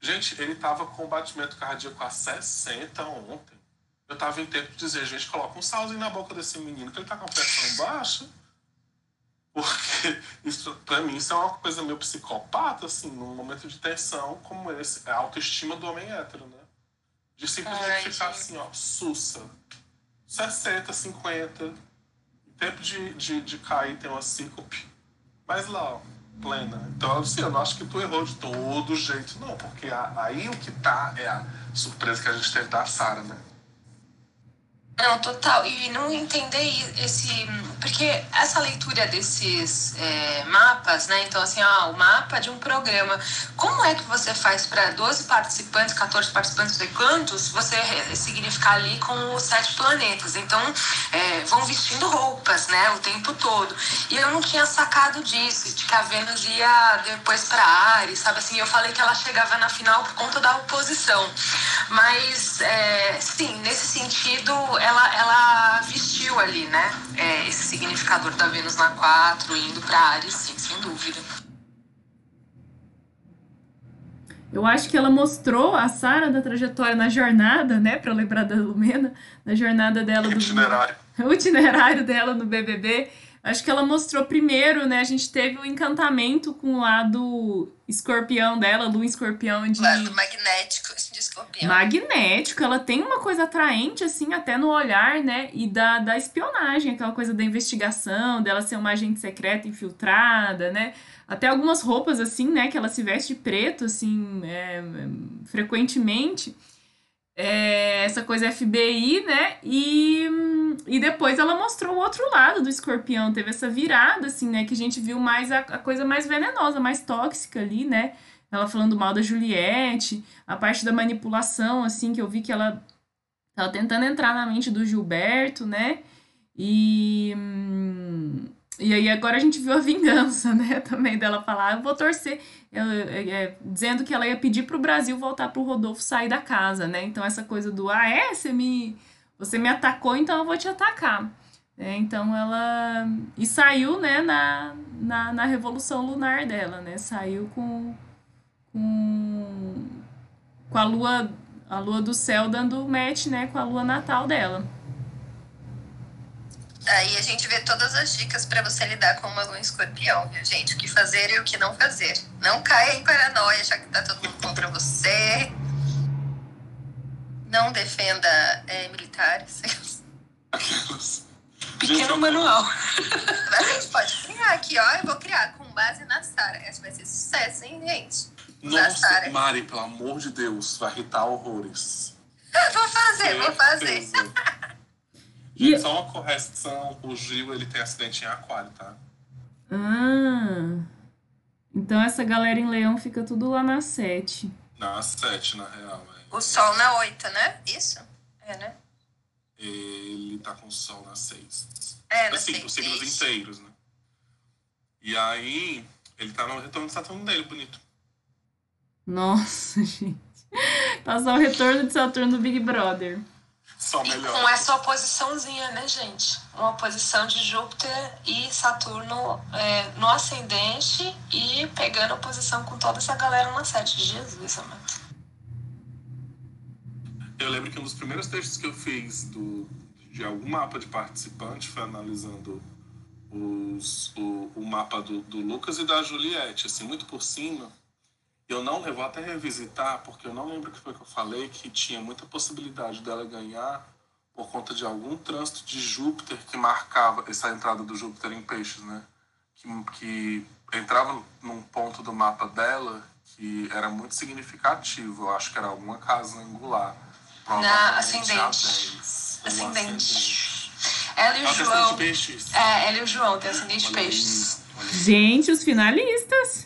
Gente, ele tava com batimento cardíaco a 60 ontem. Eu tava em tempo de dizer, gente, coloca um salzinho na boca desse menino, que ele tá com a pressão baixa. Porque isso, pra mim, isso é uma coisa meio psicopata, assim, num momento de tensão como esse. É a autoestima do homem hétero, né? De simplesmente Ai, ficar gente. assim, ó, sussa. 60, 50. Em tempo de, de, de cair tem uma síncope. Mas lá, ó, plena. Então, assim, eu não acho que tu errou de todo jeito, não. Porque aí o que tá é a surpresa que a gente teve da Sara, né? Não, total. E não entender esse. Porque essa leitura desses é, mapas, né? Então, assim, ó, o mapa de um programa. Como é que você faz para 12 participantes, 14 participantes, sei quantos, você significar ali com os sete planetas? Então, é, vão vestindo roupas, né? O tempo todo. E eu não tinha sacado disso, de que a Vênus ia depois para Ares, sabe assim? Eu falei que ela chegava na final por conta da oposição. Mas, é, sim, nesse sentido, ela, ela vestiu ali, né? é, esse significador da Vênus na 4, indo para Ares, sim, sem dúvida. Eu acho que ela mostrou a Sara da trajetória na jornada, né? Pra lembrar da Lumena, na jornada dela do Itinerário. o itinerário dela no BBB. Acho que ela mostrou primeiro, né? A gente teve o encantamento com o lado escorpião dela, lua escorpião de Lado magnético de escorpião. magnético. Ela tem uma coisa atraente, assim, até no olhar, né? E da, da espionagem, aquela coisa da investigação, dela ser uma agente secreta infiltrada, né? Até algumas roupas, assim, né? Que ela se veste de preto, assim, é, frequentemente. É, essa coisa FBI, né? E, e depois ela mostrou o outro lado do escorpião. Teve essa virada, assim, né? Que a gente viu mais a, a coisa mais venenosa, mais tóxica ali, né? Ela falando mal da Juliette, a parte da manipulação, assim, que eu vi que ela tava tentando entrar na mente do Gilberto, né? E. hum, e aí agora a gente viu a vingança, né? Também dela falar, eu vou torcer, dizendo que ela ia pedir pro Brasil voltar pro Rodolfo sair da casa, né? Então essa coisa do, ah, é, você me, você me atacou, então eu vou te atacar. É, então ela. E saiu, né, na, na, na revolução lunar dela, né? Saiu com. com. com a lua. A lua do céu dando match, né, com a lua natal dela. Aí a gente vê todas as dicas pra você lidar com uma lua em escorpião, viu, gente? O que fazer e o que não fazer. Não caia em paranoia, já que tá todo mundo contra você. Não defenda é, militares. Pequeno manual. A gente pode criar aqui, ó. Eu vou criar com base na Sara. Essa vai ser sucesso, hein, gente? Nossa. Mari, pelo amor de Deus, vai irritar horrores. vou fazer, vou fazer. E- Gente, só uma correção, o Gil ele tem acidente em aquário, tá? Ah. Então essa galera em Leão fica tudo lá na 7. Na 7, na real. é. O sol na 8, né? Isso? É, né? Ele tá com o sol na 6. É, na Assim, seis. os signos inteiros, né? E aí, ele tá no retorno de Saturno dele, bonito. Nossa, gente. Passar o retorno de Saturno do Big Brother. Só E melhor. com essa oposiçãozinha, né, gente? Uma oposição de Júpiter e Saturno é, no ascendente e pegando oposição com toda essa galera na sete. Jesus, amado. Eu lembro que um dos primeiros textos que eu fiz do, de algum mapa de participante foi analisando os, o, o mapa do, do Lucas e da Juliette, assim, muito por cima. Eu não eu vou até revisitar, porque eu não lembro o que foi que eu falei, que tinha muita possibilidade dela ganhar por conta de algum trânsito de Júpiter que marcava essa entrada do Júpiter em peixes, né? Que, que entrava num ponto do mapa dela que era muito significativo. Eu acho que era alguma casa angular. Provavelmente a ascendente. 10, ou Ascendente. Ela e É o de João. peixes. É, ela e o João tem ascendente Olha aí, peixes. olha aí. Gente, os finalistas.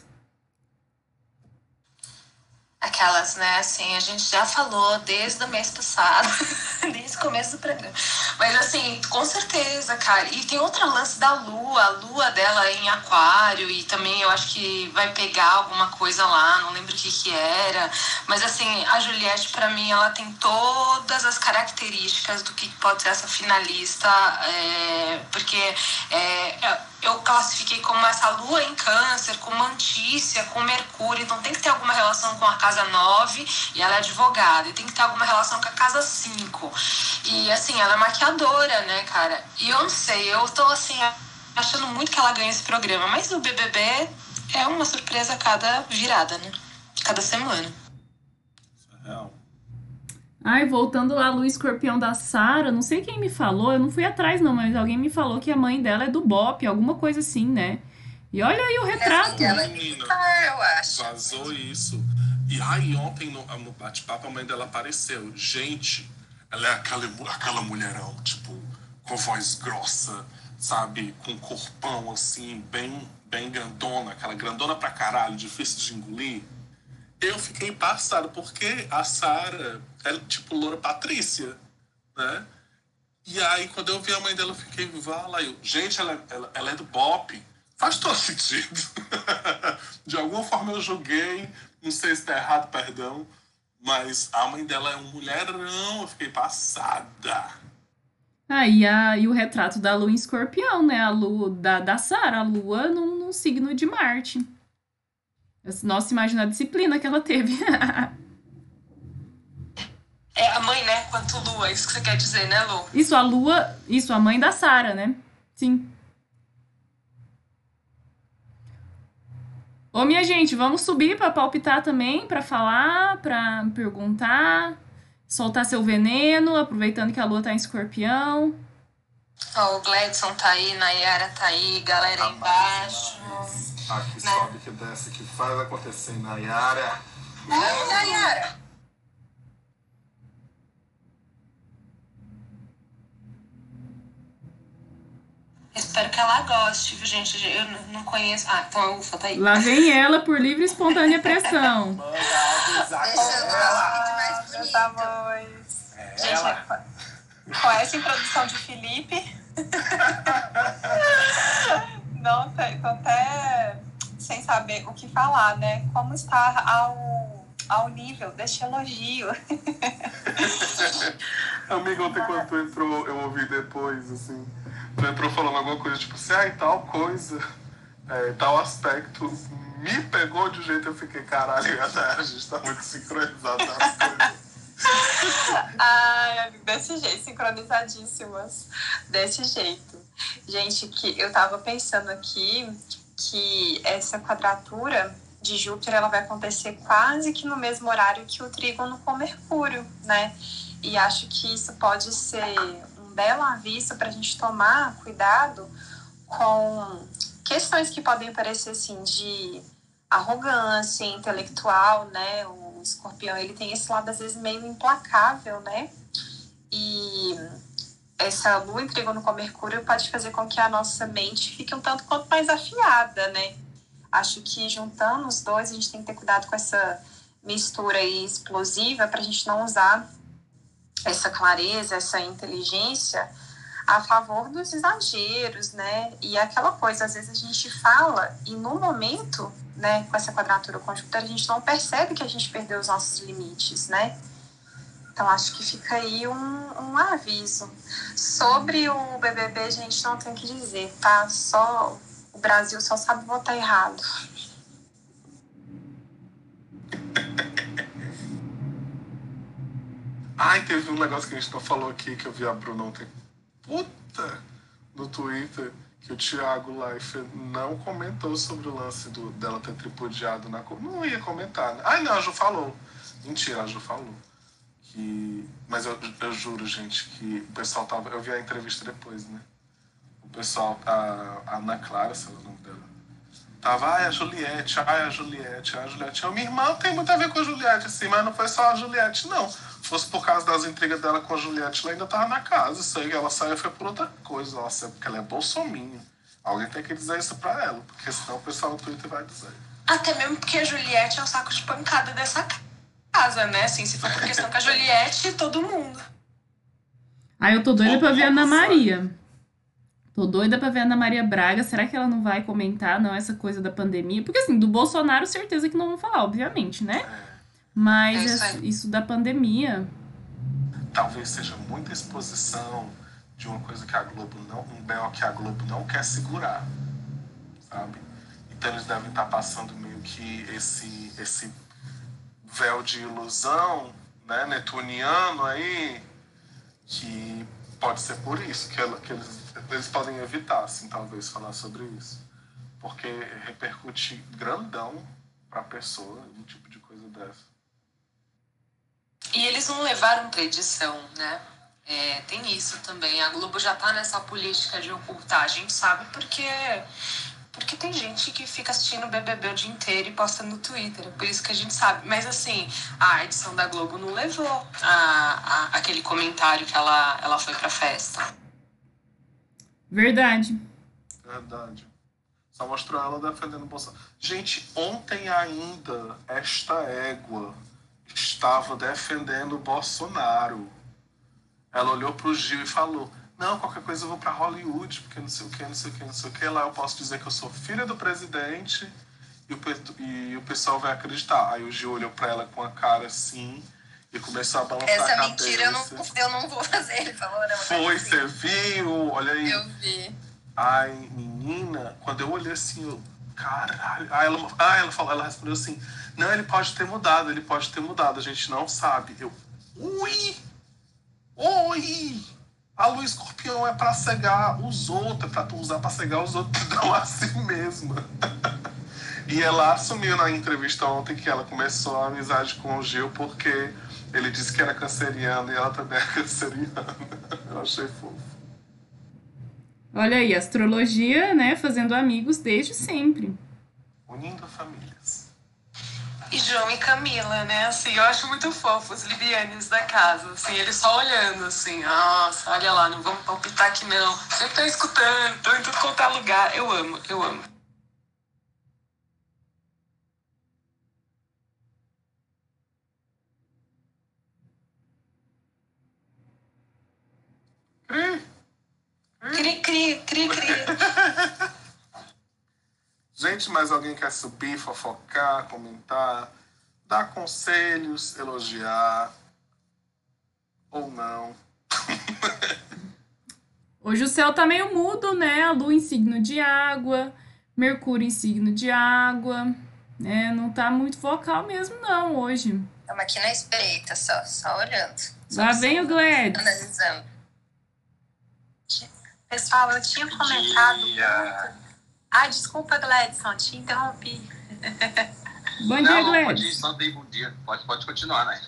Aquelas, né, assim, a gente já falou desde o mês passado, desde o começo do programa. Mas, assim, com certeza, cara. E tem outro lance da lua, a lua dela em aquário, e também eu acho que vai pegar alguma coisa lá, não lembro o que que era. Mas, assim, a Juliette, pra mim, ela tem todas as características do que pode ser essa finalista, é, porque é, eu classifiquei como essa lua em câncer, com mantícia, com mercúrio, então tem que ter alguma relação com a casa 9 e ela é advogada, e tem que ter alguma relação com a casa 5. E assim, ela é maquiadora, né, cara? E eu não sei, eu tô assim, achando muito que ela ganha esse programa, mas o BBB é uma surpresa a cada virada, né? Cada semana. Isso é real. Ai, voltando lá, Lua Escorpião da Sara, não sei quem me falou, eu não fui atrás não, mas alguém me falou que a mãe dela é do Bop, alguma coisa assim, né? E olha aí o retrato. Ela é Menina. militar, eu acho. Vazou isso. E aí, ontem no, no bate-papo, a mãe dela apareceu. Gente, ela é aquela, aquela mulherão, tipo, com voz grossa, sabe? Com corpão, assim, bem, bem grandona, aquela grandona pra caralho, difícil de engolir. Eu fiquei passado, porque a Sara é tipo loura Patrícia, né? E aí, quando eu vi a mãe dela, eu fiquei, vala, eu, gente, ela, ela, ela é do Bop. Faz todo sentido. De alguma forma eu julguei, não sei se tá errado, perdão, mas a mãe dela é um mulherão, eu fiquei passada. Ah, e, a, e o retrato da Lua em Escorpião, né? A Lua da, da Sara, a Lua num, num signo de Marte. Nossa, imagina a disciplina que ela teve. É a mãe, né? Quanto lua, isso que você quer dizer, né, Lu? Isso, a Lua. Isso, a mãe da Sara, né? Sim. Ô, minha gente, vamos subir pra palpitar também, pra falar, pra perguntar, soltar seu veneno, aproveitando que a Lua tá em escorpião. Ó, o Gledson tá aí, Nayara tá aí, galera aí embaixo. Aqui Né? sobe, que desce, que faz acontecer na Yara. Vamos, Nayara. Espero que ela goste, viu, gente? Eu não conheço. Ah, então a Ufa tá aí. Lá vem ela por livre e espontânea pressão. Manda avisar o ela. amores. É ela. Gente, com essa introdução de Felipe. Não sei, tô até sem saber o que falar, né? Como está ao, ao nível deste elogio. Amigo, ontem quando tu entrou, eu ouvi depois, assim. Tu entrou falando alguma coisa, tipo assim, ai, tal coisa, é, tal aspecto, me pegou de um jeito, eu fiquei, caralho, a gente tá muito sincronizado nas coisas. Ai, desse jeito, sincronizadíssimas. Desse jeito. Gente, que eu tava pensando aqui que essa quadratura de Júpiter ela vai acontecer quase que no mesmo horário que o trígono com Mercúrio, né? E acho que isso pode ser belo aviso para a gente tomar cuidado com questões que podem parecer assim de arrogância intelectual, né? O escorpião ele tem esse lado às vezes meio implacável, né? E essa lua em trígono com Mercúrio pode fazer com que a nossa mente fique um tanto quanto mais afiada, né? Acho que juntando os dois, a gente tem que ter cuidado com essa mistura explosiva para a gente não usar essa clareza, essa inteligência a favor dos exageros, né? E aquela coisa, às vezes a gente fala e no momento, né, com essa quadratura conjunta, a gente não percebe que a gente perdeu os nossos limites, né? Então acho que fica aí um, um aviso. Sobre o BBB, a gente não tem que dizer, tá? Só o Brasil só sabe votar errado. Ai, teve um negócio que a gente não falou aqui que eu vi a Bruna ontem. Puta! No Twitter, que o Thiago Leifert não comentou sobre o lance do, dela ter tripudiado na. Não ia comentar. Né? Ai, não, a Ju falou. Mentira, a Ju falou. Que... Mas eu, eu juro, gente, que o pessoal tava. Eu vi a entrevista depois, né? O pessoal, a, a Ana Clara, sei lá o nome dela. Tava, ai, a Juliette, ai, a Juliette, ai, a Juliette. Eu, minha irmã tem muito a ver com a Juliette, assim, mas não foi só a Juliette, não fosse por causa das intrigas dela com a Juliette, ela ainda tava na casa. Isso aí, ela saiu foi por outra coisa. Ela saiu porque ela é bolsominha. Alguém tem que dizer isso pra ela, porque senão o pessoal no Twitter vai dizer. Até mesmo porque a Juliette é o saco de pancada dessa casa, né? Assim, se for por questão com a Juliette, todo mundo. Ah, eu tô doida pra ver a Ana Maria. Tô doida pra ver a Ana Maria Braga. Será que ela não vai comentar, não, essa coisa da pandemia? Porque, assim, do Bolsonaro, certeza que não vão falar, obviamente, né? Mas é isso, isso, da pandemia. Talvez seja muita exposição de uma coisa que a Globo não. um BO que a Globo não quer segurar. Sabe? Então eles devem estar passando meio que esse, esse véu de ilusão, né, netuniano aí, que pode ser por isso que, ela, que eles, eles podem evitar, assim, talvez, falar sobre isso. Porque repercute grandão para a pessoa um tipo de coisa dessa. E eles não levaram para edição, né? É, tem isso também. A Globo já tá nessa política de ocultar. A gente sabe porque porque tem gente que fica assistindo o BBB o dia inteiro e posta no Twitter. É por isso que a gente sabe. Mas assim, a edição da Globo não levou a, a aquele comentário que ela, ela foi pra festa. Verdade. Verdade. Só mostrou ela defendendo o Bolsonaro. Gente, ontem ainda, esta égua estava defendendo o Bolsonaro. Ela olhou para o Gil e falou: Não, qualquer coisa eu vou para Hollywood, porque não sei o que, não sei o que, não sei o que. Lá eu posso dizer que eu sou filha do presidente e o, e o pessoal vai acreditar. Aí o Gil olhou para ela com a cara assim e começou a balançar Essa a cabeça. mentira eu não, eu não vou fazer, ele falou. Não, Foi, assim. você viu? Olha aí. Eu vi. Ai, menina, quando eu olhei assim, eu. Caralho. Aí ela, ah, ela falou, ela respondeu assim: Não, ele pode ter mudado, ele pode ter mudado, a gente não sabe. Eu. Ui! Oi! A luz escorpião é pra cegar os outros, é pra tu usar pra cegar os outros, não assim mesmo. e ela assumiu na entrevista ontem que ela começou a amizade com o Gil porque ele disse que era canceriano e ela também é canceriana. Eu achei fofo. Olha aí, astrologia, né, fazendo amigos desde sempre. Unindo famílias. E João e Camila, né? Assim, eu acho muito fofo os libianes da casa, assim, eles só olhando, assim, nossa, olha lá, não vamos palpitar aqui não. Eu tô escutando, tô em tudo quanto é lugar. Eu amo, eu amo. Cri. Cri, cri, cri, cri. Gente, mais alguém quer subir, fofocar, comentar, dar conselhos, elogiar ou não? Hoje o céu tá meio mudo, né? A lua em signo de água, Mercúrio em signo de água, né? Não tá muito vocal mesmo, não, hoje. Estamos aqui na espreita, só, só olhando. Só Lá vem o Gladys. Analisando. Pessoal, eu tinha comentado. Dia. Ah, desculpa, Gladson, te interrompi. Bom dia, Não, pode Gladys. ir, só dei bom dia. Pode, pode continuar, né?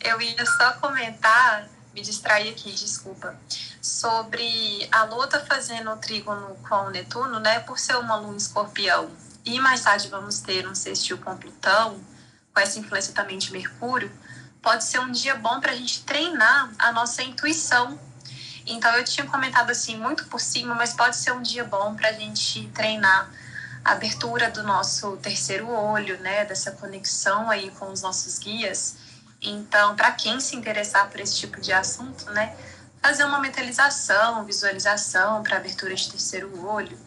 Eu ia só comentar, me distrair aqui, desculpa, sobre a Lua tá fazendo o trígono com o Netuno, né? Por ser uma Lua escorpião. E mais tarde vamos ter um sextil com Plutão. com essa influência também de Mercúrio, pode ser um dia bom para a gente treinar a nossa intuição. Então, eu tinha comentado assim, muito por cima, mas pode ser um dia bom para a gente treinar a abertura do nosso terceiro olho, né? Dessa conexão aí com os nossos guias. Então, para quem se interessar por esse tipo de assunto, né? Fazer uma mentalização, visualização para abertura de terceiro olho,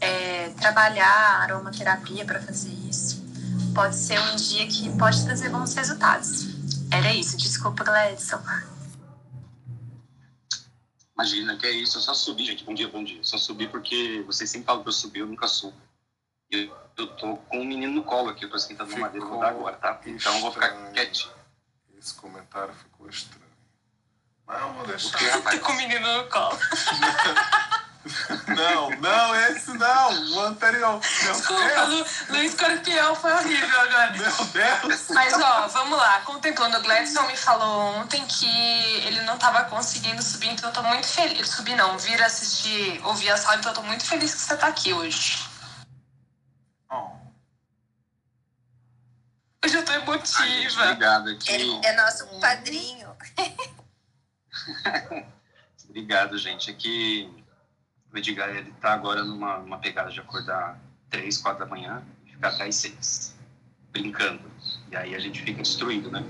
é, trabalhar aromaterapia para fazer isso. Pode ser um dia que pode trazer bons resultados. Era isso, desculpa, Gladson. Imagina, que é isso, eu só subi, gente. Bom dia, bom dia. Só subi porque vocês sempre falam que eu subi, eu nunca subo. Eu, eu tô com um menino no colo aqui, eu tô esquentando uma madeira, vou dar agora, tá? Então eu vou ficar quietinho. Esse comentário ficou estranho. Mas eu vou deixar. Porque, rapaz, Com o menino no colo. Não, não, esse não. O anterior. Meu Desculpa, no, no escorpião foi horrível agora. Meu Deus. Mas ó, vamos lá. Contemplando, o Gladson me falou ontem que ele não tava conseguindo subir, então eu tô muito feliz. Subir não, vir assistir, ouvir a sala, então eu tô muito feliz que você tá aqui hoje. Oh, Hoje eu tô emotiva. obrigado aqui. Ele é nosso padrinho. Obrigado, gente. Aqui o Edgar ele tá agora numa, numa pegada de acordar três, quatro da manhã e ficar até as seis, brincando. E aí a gente fica destruído, né?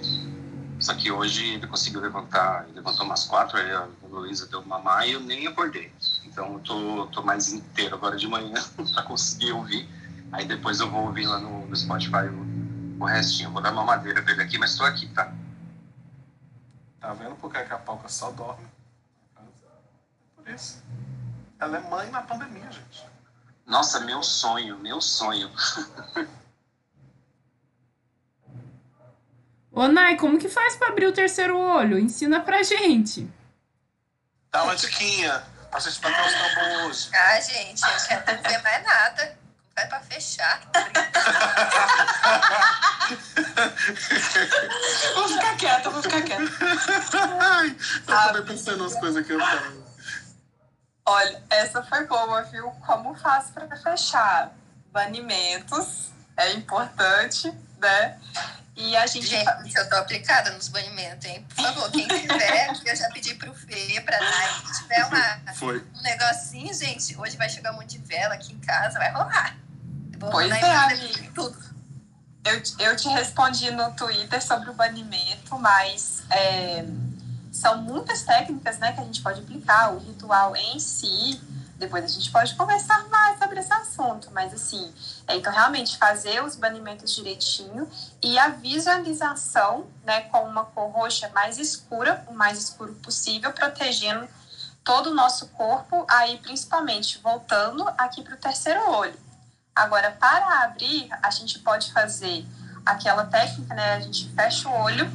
Só que hoje ele conseguiu levantar, ele levantou umas quatro, aí a Luísa deu mamar e eu nem acordei. Então eu tô, tô mais inteiro agora de manhã pra conseguir ouvir. Aí depois eu vou ouvir lá no, no Spotify o, o restinho. Vou dar uma madeira pra ele aqui, mas tô aqui, tá? tá vendo por que a Palca só dorme? Por isso. Ela é mãe na pandemia, gente. Nossa, meu sonho, meu sonho. Ô, Nai, como que faz pra abrir o terceiro olho? Ensina pra gente. Dá uma diquinha pra gente bater os tambores. Ah, gente, eu quero não ver mais nada. Vai pra fechar. Vou ficar quieta, vou ficar quieta. Ai, eu também pensei nas coisas que eu falo. Olha, essa foi boa, viu? Como faz para fechar? Banimentos é importante, né? E a gente. Gente, eu tô aplicada nos banimentos, hein? Por favor, quem tiver, que eu já pedi pro Fê, pra Nai, se tiver uma, Foi. um negocinho, gente, hoje vai chegar um monte de vela aqui em casa, vai rolar. Vou Pois é, amiga. tudo. Eu, eu te respondi no Twitter sobre o banimento, mas é, são muitas técnicas né, que a gente pode aplicar. O ritual em si, depois a gente pode conversar mais sobre esse assunto, mas assim, é, então realmente fazer os banimentos direitinho e a visualização né, com uma cor roxa mais escura, o mais escuro possível, protegendo todo o nosso corpo, aí principalmente voltando aqui para o terceiro olho. Agora, para abrir, a gente pode fazer aquela técnica, né? A gente fecha o olho,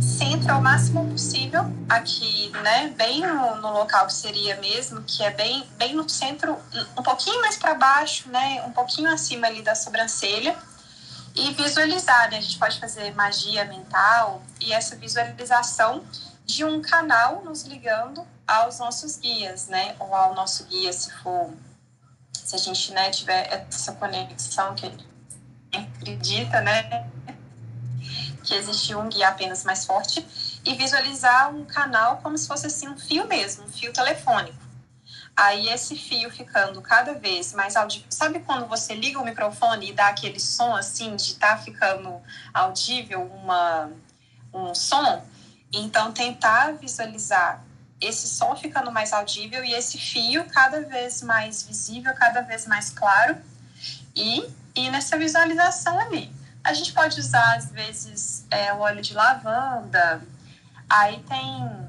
centra o máximo possível aqui, né? Bem no, no local que seria mesmo, que é bem, bem no centro, um pouquinho mais para baixo, né? Um pouquinho acima ali da sobrancelha. E visualizar, né? A gente pode fazer magia mental e essa visualização de um canal nos ligando aos nossos guias, né? Ou ao nosso guia, se for se a gente né, tiver essa conexão que acredita, né, que existe um guia apenas mais forte, e visualizar um canal como se fosse assim um fio mesmo, um fio telefônico. Aí esse fio ficando cada vez mais audível. Sabe quando você liga o microfone e dá aquele som assim de estar tá ficando audível uma, um som? Então tentar visualizar esse som ficando mais audível e esse fio cada vez mais visível, cada vez mais claro. E, e nessa visualização ali. A gente pode usar, às vezes, é, o óleo de lavanda. Aí tem,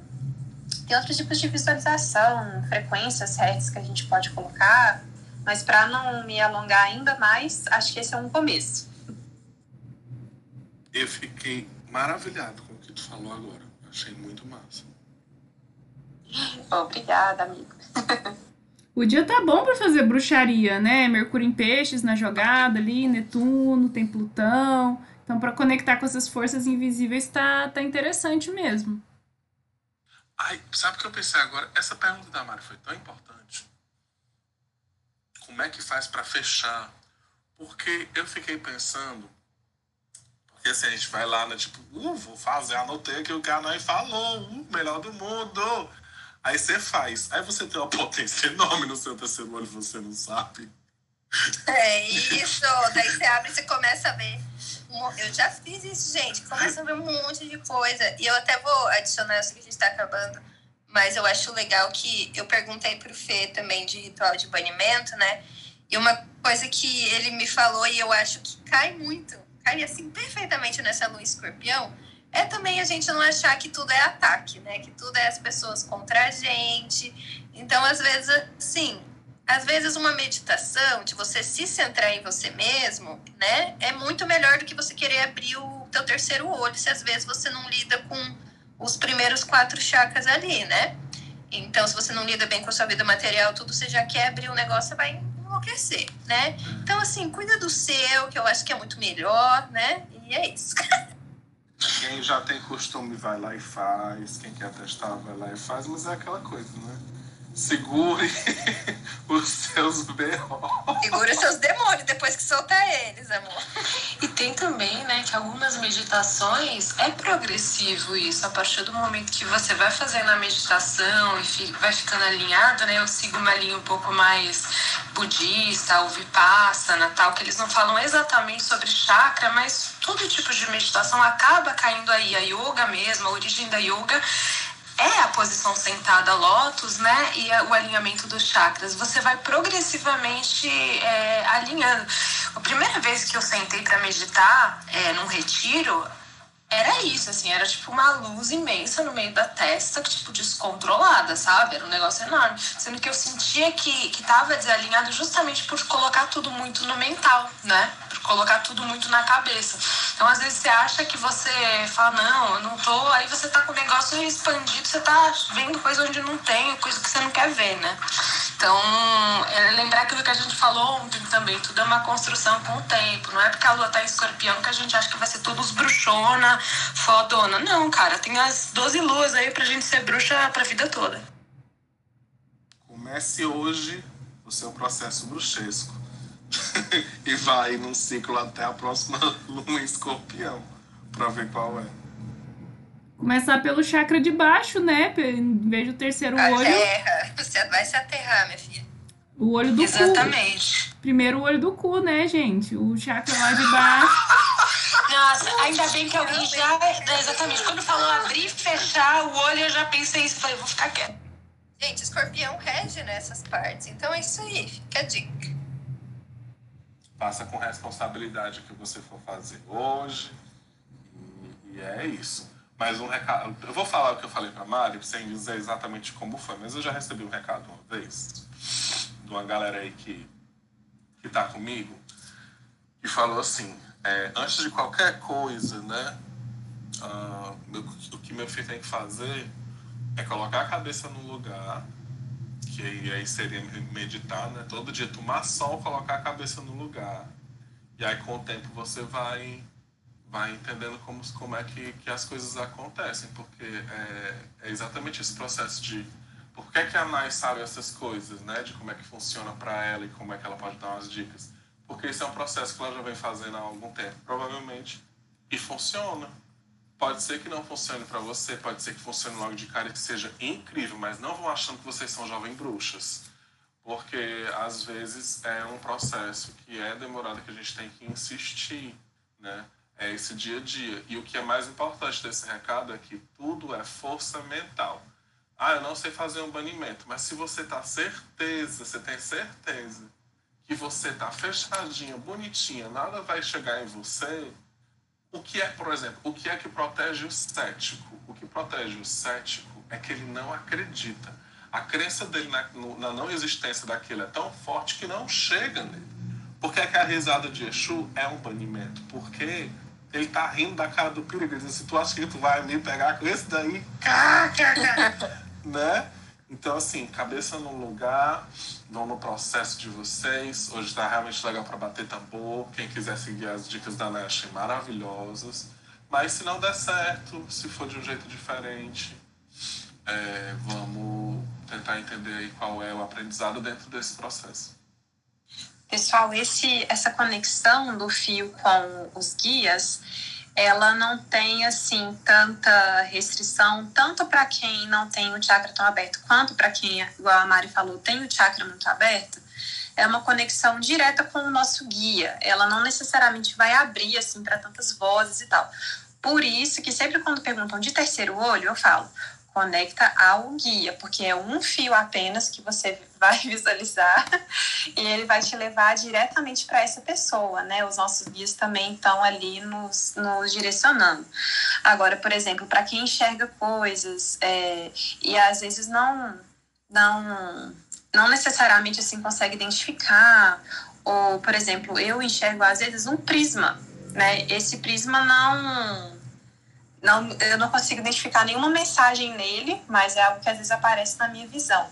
tem outros tipos de visualização, frequências, hertz que a gente pode colocar. Mas para não me alongar ainda mais, acho que esse é um começo. Eu fiquei maravilhado com o que tu falou agora. Achei muito massa. Obrigada, amigo. O dia tá bom pra fazer bruxaria, né? Mercúrio em peixes na jogada ali, Netuno, tem Plutão. Então, pra conectar com essas forças invisíveis tá, tá interessante mesmo. Ai, sabe o que eu pensei agora? Essa pergunta da Mari foi tão importante. Como é que faz para fechar? Porque eu fiquei pensando Porque assim, a gente vai lá, né? Tipo, uh, vou fazer, anotei aqui o que a Nai falou, uh, melhor do mundo. Aí você faz. Aí você tem uma potência enorme no seu terceiro olho, você não sabe. É isso. Daí você abre e você começa a ver. Eu já fiz isso, gente. Começa a ver um monte de coisa. E eu até vou adicionar, sei que a gente tá acabando, mas eu acho legal que eu perguntei pro Fê também de ritual de banimento, né? E uma coisa que ele me falou e eu acho que cai muito, cai assim perfeitamente nessa lua escorpião, é também a gente não achar que tudo é ataque, né? Que tudo é as pessoas contra a gente. Então, às vezes, sim, às vezes uma meditação de você se centrar em você mesmo, né, é muito melhor do que você querer abrir o teu terceiro olho, se às vezes você não lida com os primeiros quatro chakras ali, né? Então, se você não lida bem com a sua vida material, tudo você já quer abrir o um negócio, você vai enlouquecer, né? Então, assim, cuida do seu, que eu acho que é muito melhor, né? E é isso. Quem já tem costume vai lá e faz, quem quer testar vai lá e faz, mas é aquela coisa, né? Segure os seus B.O. Segure os seus demônios depois que soltar eles, amor. E tem também, né, que algumas meditações é progressivo isso. A partir do momento que você vai fazendo a meditação e vai ficando alinhado, né? Eu sigo uma linha um pouco mais budista, o vipassana, tal, que eles não falam exatamente sobre chakra, mas todo tipo de meditação acaba caindo aí. A yoga mesmo, a origem da yoga é a posição sentada lótus, né? E o alinhamento dos chakras. Você vai progressivamente é, alinhando. A primeira vez que eu sentei para meditar é, num retiro, era isso, assim, era tipo uma luz imensa no meio da testa, tipo, descontrolada, sabe? Era um negócio enorme. Sendo que eu sentia que, que tava desalinhado justamente por colocar tudo muito no mental, né? Por colocar tudo muito na cabeça. Então, às vezes, você acha que você fala, não, eu não tô. Aí você tá com o negócio expandido, você tá vendo coisa onde não tem, coisa que você não quer ver, né? Então, é lembrar aquilo que a gente falou ontem também, tudo é uma construção com o tempo. Não é porque a lua tá em escorpião que a gente acha que vai ser todos bruxona, fodona. Não, cara, tem as 12 luas aí pra gente ser bruxa pra vida toda. Comece hoje o seu processo bruxesco. e vai num ciclo até a próxima lua em escorpião, pra ver qual é. Começar pelo chakra de baixo, né? Em vez do terceiro a olho. Terra. Você vai se aterrar, minha filha. O olho do Exatamente. cu. Exatamente. Primeiro o olho do cu, né, gente? O chakra lá de baixo. Nossa, ainda bem que alguém já. Exatamente. Quando falou abrir e fechar o olho, eu já pensei isso. Falei, vou ficar quieto. Gente, escorpião rege nessas partes. Então é isso aí. Fica a dica. Faça com responsabilidade o que você for fazer hoje. E, e é isso. Mas um recado. Eu vou falar o que eu falei pra Mari, sem dizer exatamente como foi, mas eu já recebi um recado uma vez de uma galera aí que, que tá comigo, que falou assim: é, antes de qualquer coisa, né? Uh, o que meu filho tem que fazer é colocar a cabeça no lugar, que aí, aí seria meditar, né? Todo dia tomar sol, colocar a cabeça no lugar. E aí com o tempo você vai vai entendendo como, como é que, que as coisas acontecem, porque é, é exatamente esse processo de por que, que a Nai sabe essas coisas, né? De como é que funciona para ela e como é que ela pode dar umas dicas. Porque isso é um processo que ela já vem fazendo há algum tempo, provavelmente, e funciona. Pode ser que não funcione para você, pode ser que funcione logo de cara e que seja incrível, mas não vão achando que vocês são jovens bruxas. Porque às vezes é um processo que é demorado, que a gente tem que insistir, né? é esse dia a dia. E o que é mais importante desse recado é que tudo é força mental. Ah, eu não sei fazer um banimento, mas se você tá certeza, você tem certeza que você tá fechadinha, bonitinha, nada vai chegar em você, o que é, por exemplo, o que é que protege o cético? O que protege o cético é que ele não acredita. A crença dele na, na não existência daquilo é tão forte que não chega nele. Por que, é que a risada de Exu é um banimento? Porque ele tá rindo da cara do perigo. Ele diz assim, tu acha que tu vai me pegar com esse daí? né? Então, assim, cabeça no lugar, não no processo de vocês. Hoje tá realmente legal para bater tambor. Quem quiser seguir as dicas da Nash, maravilhosas. Mas se não der certo, se for de um jeito diferente, é, vamos tentar entender qual é o aprendizado dentro desse processo. Pessoal, esse, essa conexão do fio com os guias ela não tem assim tanta restrição, tanto para quem não tem o chakra tão aberto, quanto para quem, igual a Mari falou, tem o chakra muito aberto. É uma conexão direta com o nosso guia. Ela não necessariamente vai abrir assim para tantas vozes e tal. Por isso que sempre quando perguntam de terceiro olho, eu falo: conecta ao guia, porque é um fio apenas que você vai visualizar e ele vai te levar diretamente para essa pessoa, né? Os nossos guias também estão ali nos, nos direcionando. Agora, por exemplo, para quem enxerga coisas é, e às vezes não, não, não necessariamente assim consegue identificar, ou, por exemplo, eu enxergo às vezes um prisma, né? Esse prisma não não, eu não consigo identificar nenhuma mensagem nele, mas é algo que às vezes aparece na minha visão.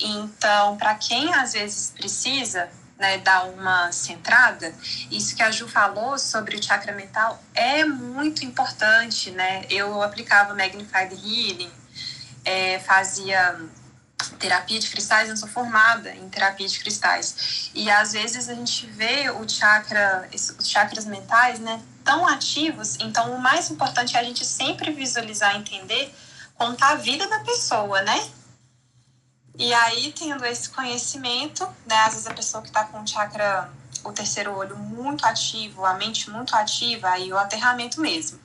Então, para quem às vezes precisa né, dar uma centrada, isso que a Ju falou sobre o chakra mental é muito importante, né? Eu aplicava Magnified Healing, é, fazia terapia de cristais, eu sou formada em terapia de cristais. E às vezes a gente vê o chakra, os chakras mentais, né, tão ativos, então o mais importante é a gente sempre visualizar entender está a vida da pessoa, né? E aí, tendo esse conhecimento, né, às vezes a pessoa que está com o chakra, o terceiro olho muito ativo, a mente muito ativa, aí o aterramento mesmo.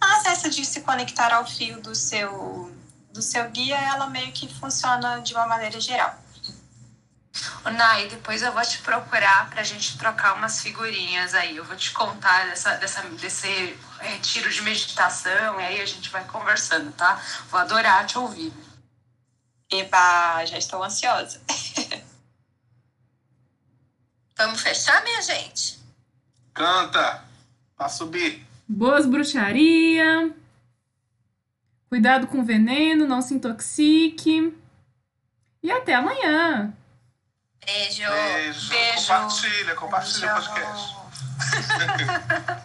Mas essa de se conectar ao fio do seu do seu guia, ela meio que funciona de uma maneira geral. O Nai, depois eu vou te procurar pra gente trocar umas figurinhas aí. Eu vou te contar dessa, dessa, desse retiro de meditação e aí a gente vai conversando, tá? Vou adorar te ouvir. Eba, já estou ansiosa. Vamos fechar, minha gente? Canta, pra subir. Boas bruxaria. Cuidado com o veneno, não se intoxique. E até amanhã. Beijo. Beijo. Beijo. Compartilha, compartilha o podcast.